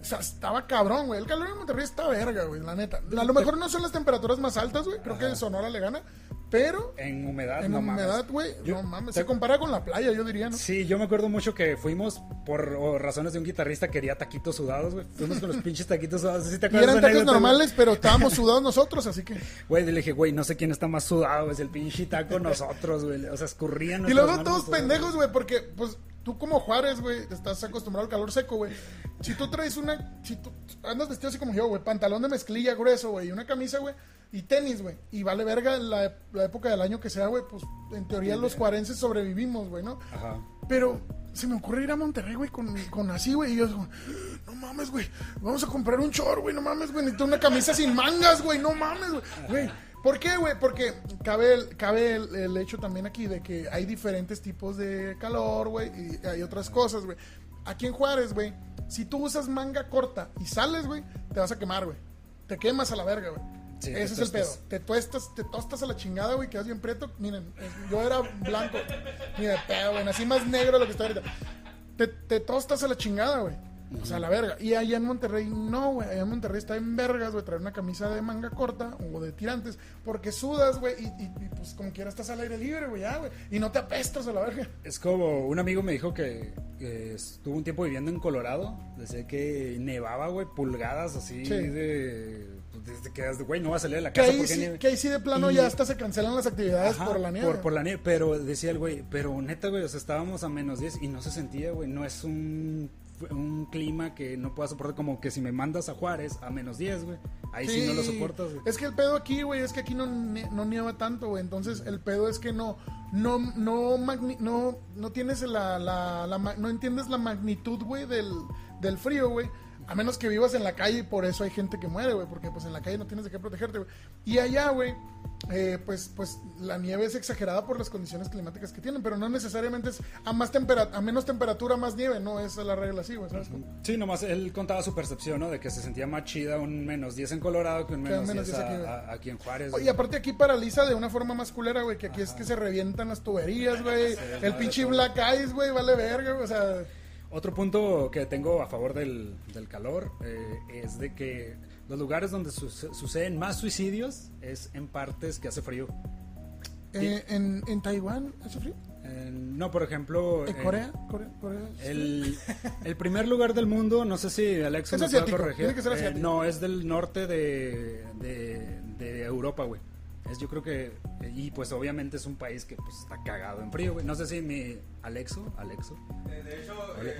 O sea, estaba cabrón, güey. El calor en Monterrey está verga, güey, la neta. A lo mejor no son las temperaturas más altas, güey. Creo que Sonora le gana. Pero En humedad, en no humedad, güey, no mames. te- Se compara con la playa, yo diría, ¿no? Sí, yo me acuerdo mucho que fuimos por razones de un guitarrista quería taquitos sudados, güey. Fuimos con los pinches taquitos sudados. ¿Sí te Y acuerdas eran tacos anécdota, güey? normales, pero estábamos sudados nosotros, así que. Güey, le dije, güey, no sé quién está más sudado, es el pinche taco nosotros, güey. O sea, escurrían Y luego todos pendejos, güey, porque, pues, tú como Juárez, güey, estás acostumbrado al calor seco, güey. Si tú traes una. Si tú andas vestido así como yo, güey, pantalón de mezclilla grueso, güey, y una camisa, güey, y tenis, güey, y vale verga la, la época del año que sea, güey, pues, en teoría los juarenses sobrevivimos, güey, ¿no? Ajá. Pero se me ocurre ir a Monterrey, güey, con, con así, güey. Y yo digo, no mames, güey. Vamos a comprar un short, güey. No mames, güey. Necesito una camisa sin mangas, güey. No mames, güey. Güey. ¿Por qué, güey? Porque cabe, el, cabe el, el hecho también aquí de que hay diferentes tipos de calor, güey. Y hay otras cosas, güey. Aquí en Juárez, güey. Si tú usas manga corta y sales, güey, te vas a quemar, güey. Te quemas a la verga, güey. Sí, Ese es el pedo. Te tuestas, te tostas a la chingada, güey, quedas bien preto. Miren, yo era blanco. Ni de pedo, güey. Nací más negro de lo que estoy ahorita. Te, te tostas a la chingada, güey. O sea, a la verga. Y allá en Monterrey, no, güey. Allá en Monterrey está en vergas, güey, traer una camisa de manga corta o de tirantes. Porque sudas, güey, y, y- y, pues como quiera estás al aire libre, güey, ya, güey. Y no te apestas a la verga. Es como un amigo me dijo que, que estuvo un tiempo viviendo en Colorado. Decía que nevaba, güey, pulgadas así Sí. de. Pues, Desde que, desde, güey, no va a salir de la Que casa ahí, porque sí, nieve. que ahí sí de plano Y- ya hasta se cancelan las actividades Ajá, por la nieve. Por, por la nieve, pero decía el güey, pero neta, güey, o sea, estábamos a menos 10 y no se sentía, güey, no es un, un clima que no pueda soportar, como que si me mandas a Juárez a menos 10, güey, ahí sí, no lo soportas, güey. Es que el pedo aquí, güey, es que aquí no, no nieva tanto, güey. Entonces, el pedo es que no, no, no, magni- no, no tienes la, la, la no entiendes la magnitud, güey, del, del frío, güey. A menos que vivas en la calle y por eso hay gente que muere, güey. Porque pues en la calle no tienes de qué protegerte, güey. Y allá, güey, eh, pues, pues la nieve es exagerada por las condiciones climáticas que tienen. Pero no necesariamente es a, más tempera- a menos temperatura, más nieve. No es la regla así, güey, ¿sabes? Sí, nomás él contaba su percepción, ¿no? De que se sentía más chida un menos 10 en Colorado que un menos, menos 10, 10 aquí, a- güey. a- aquí en Juárez. Y aparte aquí paraliza de una forma más culera, güey, que aquí es que se revientan las tuberías, güey. el pinche Black Ice, güey, vale verga, güey, o sea... Otro punto que tengo a favor del, del calor eh, es de que los lugares donde su- suceden más suicidios es en partes que hace frío. eh, en, en Taiwán, ¿hace frío? No, por ejemplo... ¿En Corea? ¿Corea? ¿Corea? El, el primer lugar del mundo, no sé si Alex Es me puede asiático, corregir. tiene que ser Eh, no, es del norte de, de, de Europa, güey. Es yo creo que y pues obviamente es un país que pues está cagado en frío, güey. No sé si mi Alexo, Alexo. Eh, De hecho, Hola, el,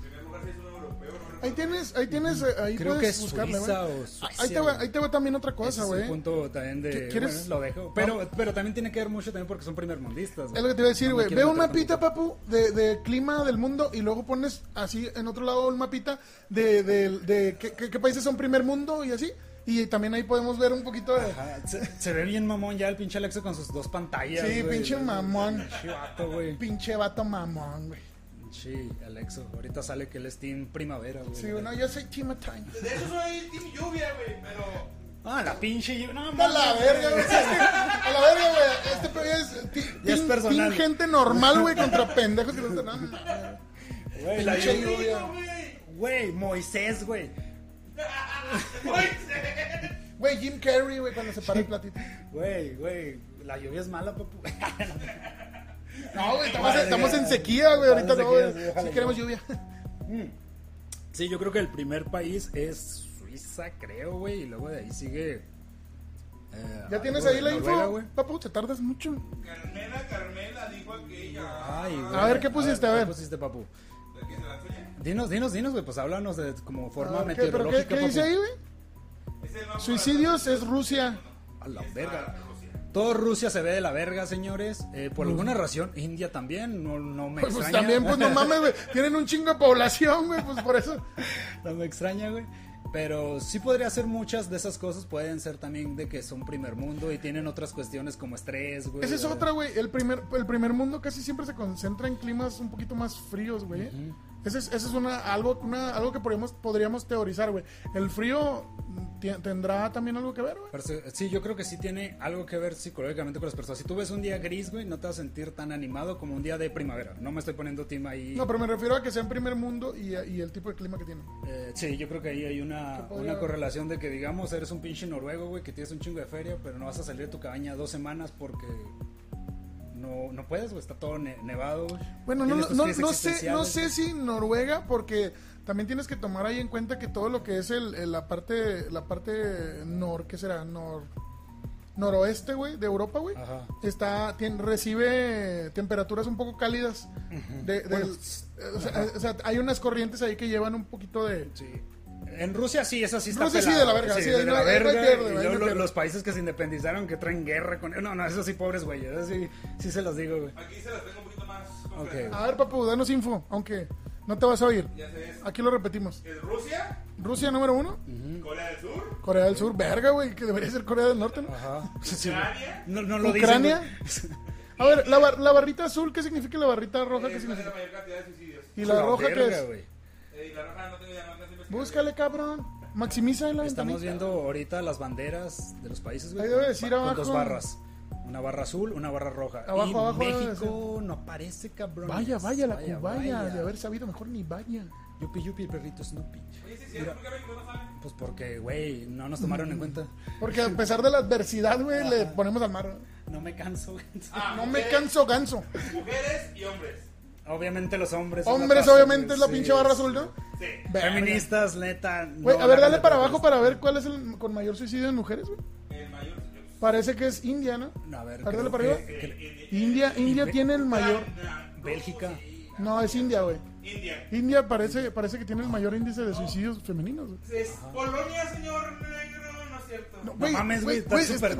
primer lugar sí es un europeo. no. Ahí tienes, ahí tienes, eh, ahí Creo que puedes es buscarle. Suiza o Ahí Suecia, te, va, ahí te va también otra cosa, es güey. el punto también de ¿Qué- quieres? bueno, lo dejo, pero pero también tiene que ver mucho también porque son primermundistas. güey. Es lo que te iba a decir, No güey. quiero Ve un mapita, papu, de, de clima del mundo y luego pones así en otro lado un mapita de, de, de qué, qué- qué países son primer mundo y así. Y también ahí podemos ver un poquito de... Ajá, se, se ve bien mamón ya el pinche Alexo con sus dos pantallas. Sí, pinche mamón. Pinche vato, güey. Pinche vato mamón, güey. Sí, Alexo. Ahorita sale que él es Team Primavera, güey. Sí, bueno, yo soy Chima Time. De hecho, soy Team Lluvia, güey, pero. Ah, la pinche. yo- No, A la verga, güey. A la verga, güey. Este pedo es, Ya es team- personal. team gente normal, güey, contra pendejos que no están. No. Güey, la lluvia. lluvia. güey. Güey, Moisés, güey. Moisés. Güey, Jim Carrey, güey, cuando se para el platito. Güey, güey. La lluvia es mala, papu. No, güey, estamos, estamos en sequía, güey. Ahorita no, güey. sí, queremos lluvia. Sí, yo creo que el primer país es Suiza, creo, güey. Y luego de ahí sigue. eh, ¿Ya tienes ahí la Noruega, info? güey. Papu, te tardas mucho. Carmela, Carmela dijo aquella. Ay, güey. A ver, ¿qué pusiste? A ver. ¿Qué pusiste, papu? ¿De quién se la? Dinos, dinos, dinos, güey. Pues háblanos de como forma A ver, ¿qué- ¿Pero qué, meteorológica, qué dice ahí, güey? Suicidios es Rusia. A la verga. Todo Rusia se ve de la verga, señores. Eh, por alguna razón, India también. No, no me Pues, pues extraña. también, pues no mames, güey. Tienen un chingo de población, güey, pues por eso. no me extraña, güey. Pero sí podría ser muchas de esas cosas. Pueden ser también de que son primer mundo y tienen otras cuestiones como estrés, güey. Esa es otra, güey. El primer, el primer mundo casi siempre se concentra en climas un poquito más fríos, güey. Ese es, ese es una, algo, una, algo que podríamos, podríamos teorizar, güey. El frío, ¿tendrá también algo que ver, güey? Sí, yo creo que sí tiene algo que ver psicológicamente con las personas. Si tú ves un día gris, güey, no te vas a sentir tan animado como un día de primavera. No me estoy poniendo team ahí. No, pero me refiero a que sea en primer mundo y, y el tipo de clima que tiene. Eh, sí, yo creo que ahí hay una, ¿Qué podría- una correlación de que, digamos, eres un pinche noruego, güey, que tienes un chingo de feria, pero no vas a salir de tu cabaña dos semanas porque no, no puedes, güey, está todo ne- nevado, güey. Bueno, no, no, no sé, no sé si Noruega, porque también tienes que tomar ahí en cuenta que todo lo que es el, el- la parte, la parte nor, ¿qué será? Nor, noroeste, güey, de Europa, güey. Ajá. Está, tien- recibe temperaturas un poco cálidas. de- del- o, sea, o sea, hay unas corrientes ahí que llevan un poquito de... Sí. En Rusia sí, eso sí está Rusia sí, pelado, de la verga, sí, de la hay verga. pierde, y luego los países que se independizaron, que traen guerra con... No, no, eso sí, pobres güeyes, eso sí, sí se los digo, güey. Aquí se las tengo un poquito más Ok. complejas. A ver, papu, danos info, aunque no te vas a oír. Ya sé, es, Aquí lo repetimos. es Rusia, Rusia número uno, Corea del Sur, Corea del Sur, verga, güey, que debería ser Corea del Norte, ¿no? Ajá. Sí. Ucrania, No, no lo Ucrania. dicen. A ver, la, bar- la barrita azul, ¿qué significa y la barrita roja? ¿Qué es la significa? mayor cantidad de suicidios. ¿Y la roja qué verga, es? güey. Eh, y la roja no tengo investigación. Búscale, cabrón. Maximiza la Estamos ventanita. viendo ahorita las banderas de los países, güey. Ahí debe decir con abajo. dos barras. Una barra azul, una barra roja. Abajo, y abajo México no aparece, cabrón. Vaya, vaya, la cubaya. De haber sabido mejor ni vaya. Yupi, yupi, el perrito Snoopy. Oye, sí, sí, ¿por qué México no sabe? Pues porque, güey, no nos tomaron en cuenta. Porque a pesar de la adversidad, güey, le ponemos al mar. No me canso, güey. Ah, No me canso ganso. Mujeres y hombres. Obviamente los hombres. Hombres, obviamente, es la sí, pinche barra azul, ¿no? Sí. Feministas, neta. no Güey, a ver, dale para abajo para ver cuál es el con mayor suicidio en mujeres, güey. El mayor. Parece que es India, ¿no? No, a ver, A ver, creo dale para que- arriba. que- India, India tiene el mayor. Bélgica. No, es India, güey. India. India parece, parece que tiene el mayor índice de suicidios femeninos. Es Polonia, señor negro, no es cierto. No, güey, mames, güey,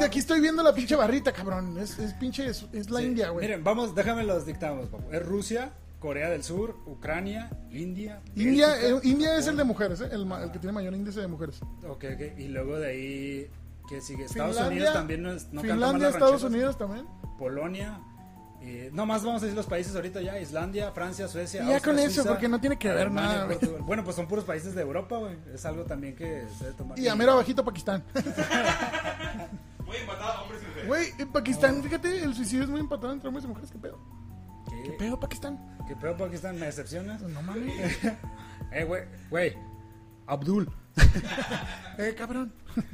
aquí estoy viendo la pinche barrita, cabrón. Es, es pinche, es, es la Sí. India, güey. Miren, vamos, déjame los dictamos, papu. Es Rusia, Corea del Sur, Ucrania, India. India, Bélgica, eh, India es el de mujeres, ¿eh? el, ma- el que tiene mayor índice de mujeres. Ok, ok. Y luego de ahí, ¿qué sigue? Estados Finlandia, Unidos también no, es, no Finlandia, Estados. Unidos también. Polonia. Eh, no más vamos a decir los países ahorita ya. Islandia, Francia, Suecia. Y ya Austria, con eso, Suiza, porque no tiene que ver Alemania, nada, güey. Portugal. Bueno, pues son puros países de Europa, güey. Es algo también que se debe tomar. Y a mero abajito Pakistán. Muy empatado, hombres y mujeres. Güey, en Pakistán, fíjate, el suicidio es muy empatado entre hombres y mujeres. ¿Qué pedo? ¿Qué ¿Qué, pedo, Pakistán? ¿Qué pedo, Pakistán? ¿Me decepcionas? No mames. Eh, güey, güey. Abdul. Eh, cabrón.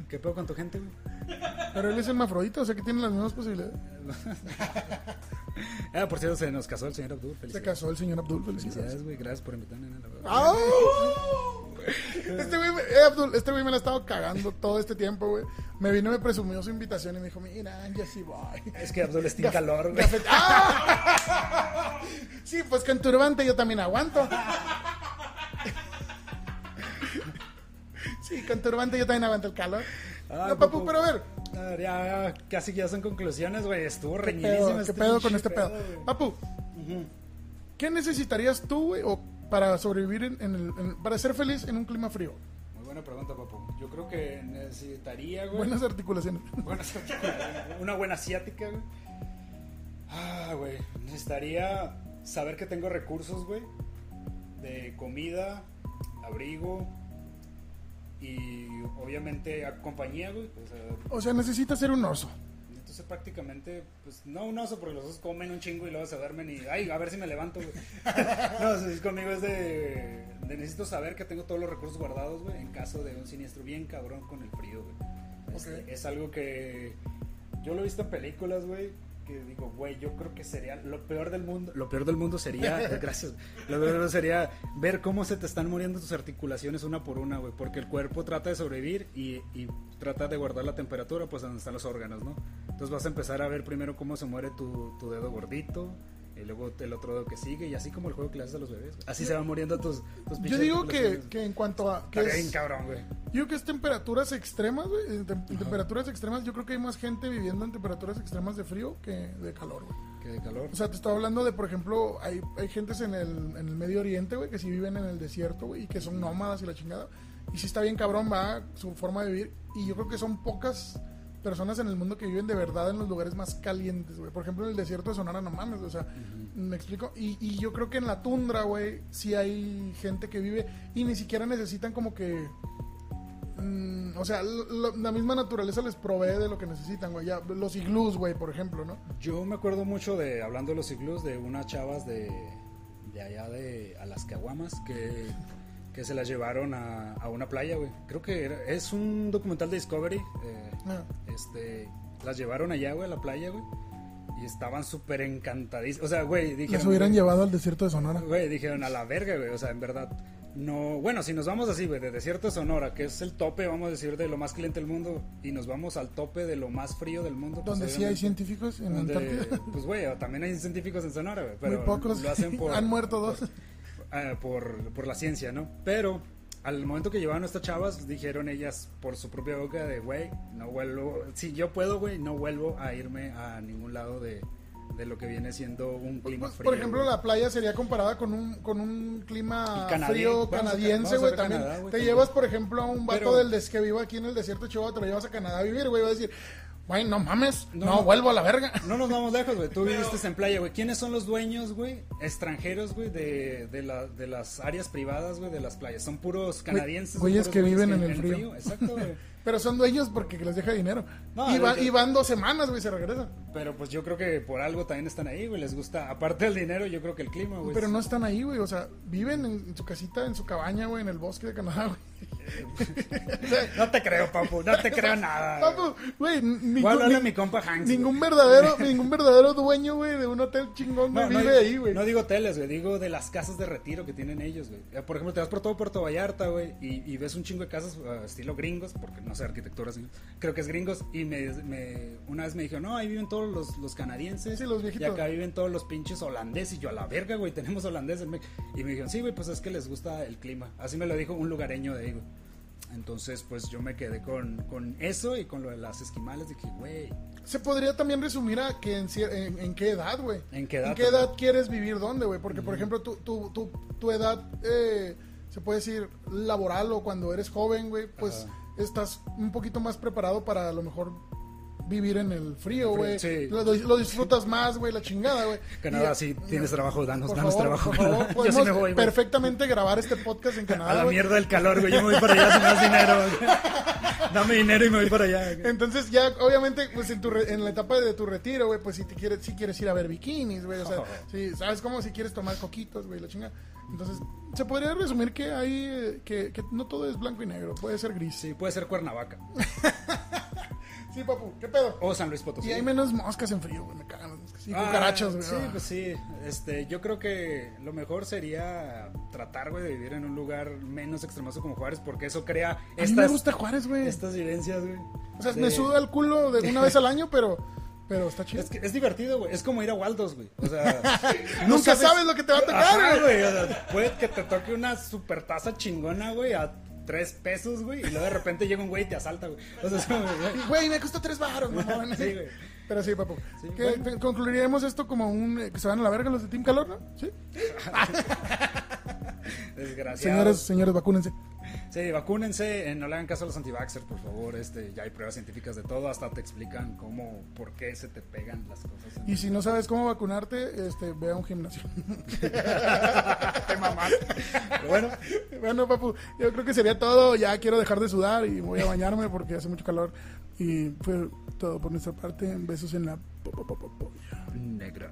¿Qué pedo con tu gente, güey? Pero él es hermafrodita, o sea que tiene las mismas posibilidades. Ah, por cierto, se nos casó el señor Abdul. Se casó el señor Abdul, felicidades. Felicidades, güey. Gracias por invitarme. a Este güey, me- eh, Abdul, este güey me la ha estado cagando todo este tiempo, güey. Me vino y me presumió su invitación y me dijo, mira, ya sí voy. Es que Abdul está en calor, güey. ¡Ah! Sí, pues con turbante yo también aguanto. Sí, con turbante yo también aguanto el calor. Ay, no, papu, papu. pero a ver, A ver, ya, ya, casi que ya son conclusiones, güey. Estuvo ¿qué reñidísimo. pedo, qué este pedo con este pedo? Papu, ¿qué necesitarías tú, güey, o para sobrevivir en, en el, en- para ser feliz en un clima frío? Muy buena pregunta, papu. Yo creo que necesitaría, güey. Buenas articulaciones. buenas- una buena asiática, güey. Ah, güey. Necesitaría saber que tengo recursos, güey. De comida, abrigo y obviamente compañía, güey. O sea, O sea, necesitas ser un oso. Entonces prácticamente, pues no un oso, porque los osos comen un chingo y luego se duermen y, ay, a ver si me levanto, güey. no, o sea, es conmigo es de, de necesito saber que tengo todos los recursos guardados, güey, en caso de un siniestro bien cabrón con el frío, güey. Este. Es algo que yo lo he visto en películas, güey, que digo, güey, yo creo que sería lo peor del mundo. Lo peor del mundo sería, gracias, lo peor sería ver cómo se te están muriendo tus articulaciones una por una, güey, porque el cuerpo trata de sobrevivir y, y trata de guardar la temperatura, pues donde están los órganos, ¿no? Entonces vas a empezar a ver primero cómo se muere tu dedo gordito. Y luego el otro dedo que sigue, y así como el juego que le haces a los bebés. güey. Así se van muriendo tus, tus Yo digo que, que en cuanto a... Que Está es- bien cabrón, güey. Yo creo que es temperaturas extremas, güey. En tem- en temperaturas extremas, yo creo que hay más gente viviendo en temperaturas extremas de frío que de calor, güey. Que de calor. O sea, te estaba hablando de, por ejemplo, hay, hay gentes en el, en el Medio Oriente, güey, que sí viven en el desierto, güey, y que son nómadas y la chingada. Y sí está bien cabrón, va, su forma de vivir. Y yo creo que son pocas personas en el mundo que viven de verdad en los lugares más calientes, güey. Por ejemplo, en el desierto de Sonora, no mames, o sea, me explico. Y, y yo creo que en la tundra, güey, sí hay gente que vive y ni siquiera necesitan como que mm, o sea, lo- la misma naturaleza les provee de lo que necesitan, güey. Ya, los iglús, güey, por ejemplo, ¿no? Yo me acuerdo mucho de, hablando de los iglús, de unas chavas de, de allá de Alaskahuamas que, que se las llevaron a, a una playa, güey. Creo que era- es un documental de Discovery. eh, Ah. este, las llevaron allá, güey, a la playa, güey. Y estaban súper encantadísimas. O sea, güey, dijeron... Les hubieran güey, llevado al desierto de Sonora. Güey, dijeron a la verga, güey. O sea, en verdad. No, bueno, si nos vamos así, güey, de desierto de Sonora, que es el tope, vamos a decir, de lo más caliente del mundo, y nos vamos al tope de lo más frío del mundo. pues, Donde sí hay científicos en donde, Antártida. Pues, güey, también hay científicos en Sonora, güey. Muy Pero pocos. lo hacen por, Han muerto dos. Ah, por, por la ciencia, ¿no? Pero al momento que llevaron a estas chavas, dijeron ellas por su propia boca de, güey, no vuelvo, si yo puedo, güey, no vuelvo a irme a ningún lado de, de lo que viene siendo un clima Pues, frío. por ejemplo, la playa sería comparada con un, con un clima Y canadi- frío canadiense, güey. También Canadá, te también. llevas, por ejemplo, a un vato Pero- del des que vive aquí en el desierto de Chihuahua, te lo llevas a Canadá a vivir, güey. Va a decir, güey, no mames, no, No. vuelvo a la verga. No nos vamos lejos, güey. Tú viviste en playa, güey. ¿Quiénes son los dueños, güey? Extranjeros, güey, de, de, la- de las áreas privadas, güey, de las playas. Son puros canadienses. güeyes que viven en el frío. Exacto, güey. Pero son dueños porque les deja dinero. No, y, va- y van dos semanas, güey, se regresan. Pero pues yo creo que por algo también están ahí, güey. Les gusta, aparte del dinero, yo creo que el clima, güey. Pero no están ahí, güey. O sea, viven en su casita, en su cabaña, güey, en el bosque de Canadá, güey. No te creo, papu. No te creo nada. Papu, güey, ningún, mi compa Hanks. ningún güey. verdadero, ningún verdadero dueño, güey, de un hotel chingón, No, vive ahí, güey. No digo hoteles, güey, digo de las casas de retiro que tienen ellos, güey. Eh, Por ejemplo, te vas por todo Puerto Vallarta, güey, y, y ves un chingo de casas uh, estilo gringos, porque no sé arquitectura, así, creo que es gringos, y me, me- una vez me dijeron, no, ahí viven todos los, los canadienses, Sí, los y acá viven todos los pinches holandeses, y yo a la verga, güey, tenemos holandeses. en México". Y me dijeron, sí, güey, pues es que les gusta el clima. Así me lo dijo un lugareño de Entonces, pues yo me quedé con, con eso y con lo de las esquimales. Dije, güey, Se podría también resumir a que en, en, en qué edad, güey. ¿En qué edad edad también? quieres vivir dónde, güey? Porque, por ejemplo, tu, tu, tu, tu edad, eh, se puede decir, laboral o cuando eres joven, güey, pues estás un poquito más preparado para a lo mejor vivir en el frío, güey. Sí. Lo, lo disfrutas más, güey, la chingada, güey. Canadá, sí, tienes trabajo, danos, danos favor, trabajo. favor. Yo sí me voy, perfectamente grabar este podcast en Canadá, A la mierda del calor, güey. Yo me voy para allá sin más dinero. güey. Dame dinero y me voy para allá. güey. Entonces ya, obviamente, pues en, tu re- en la etapa de tu retiro, güey, pues si te quieres, si quieres ir a ver bikinis, güey, o sea, Oh. si, ¿sabes cómo? Si quieres tomar coquitos, güey, la chinga. Entonces, se podría resumir que hay, eh, que, que no todo es blanco y negro, puede ser gris. Sí, puede ser Cuernavaca. Papu, ¿qué pedo? O San Luis Potosí. Y hay menos moscas en frío, güey, me cagan las moscas. Y Ah, cucarachas, güey. Sí, pues sí. Este, yo creo que lo mejor sería tratar, güey, de vivir en un lugar menos extremoso como Juárez, porque eso crea A mí me estas, gusta Juárez, güey. estas vivencias, güey. O sea, de- me suda el culo de una vez al año, pero, pero está chido. Es, que es divertido, güey. Es como ir a Waldos, güey. O sea, Nunca sabes lo que te va a tocar, güey. güey. O sea, puede que te toque una super taza chingona, güey, a tres pesos, güey. Y luego de repente llega un güey y te asalta, güey. O sea, güey. Güey, me costó tres baros, mamón. Sí, güey. Pero sí, papu. Sí, que bueno. concluiríamos esto como un... eh, que se van a la verga los de Team Calor, ¿no? Sí. Desgraciados. Señores, señores, vacúnense. Sí, vacúnense, eh, no le hagan caso a los anti-vaxxers, por favor. Este, ya hay pruebas científicas de todo, hasta te explican cómo, por qué se te pegan las cosas. Y si no sabes cómo vacunarte, este, ve a un gimnasio. te. Pero bueno, bueno, papu, yo creo que sería todo. Ya quiero dejar de sudar y voy a bañarme porque hace mucho calor. Y fue todo por nuestra parte. Besos en la... po- po- po- po- polla. negra.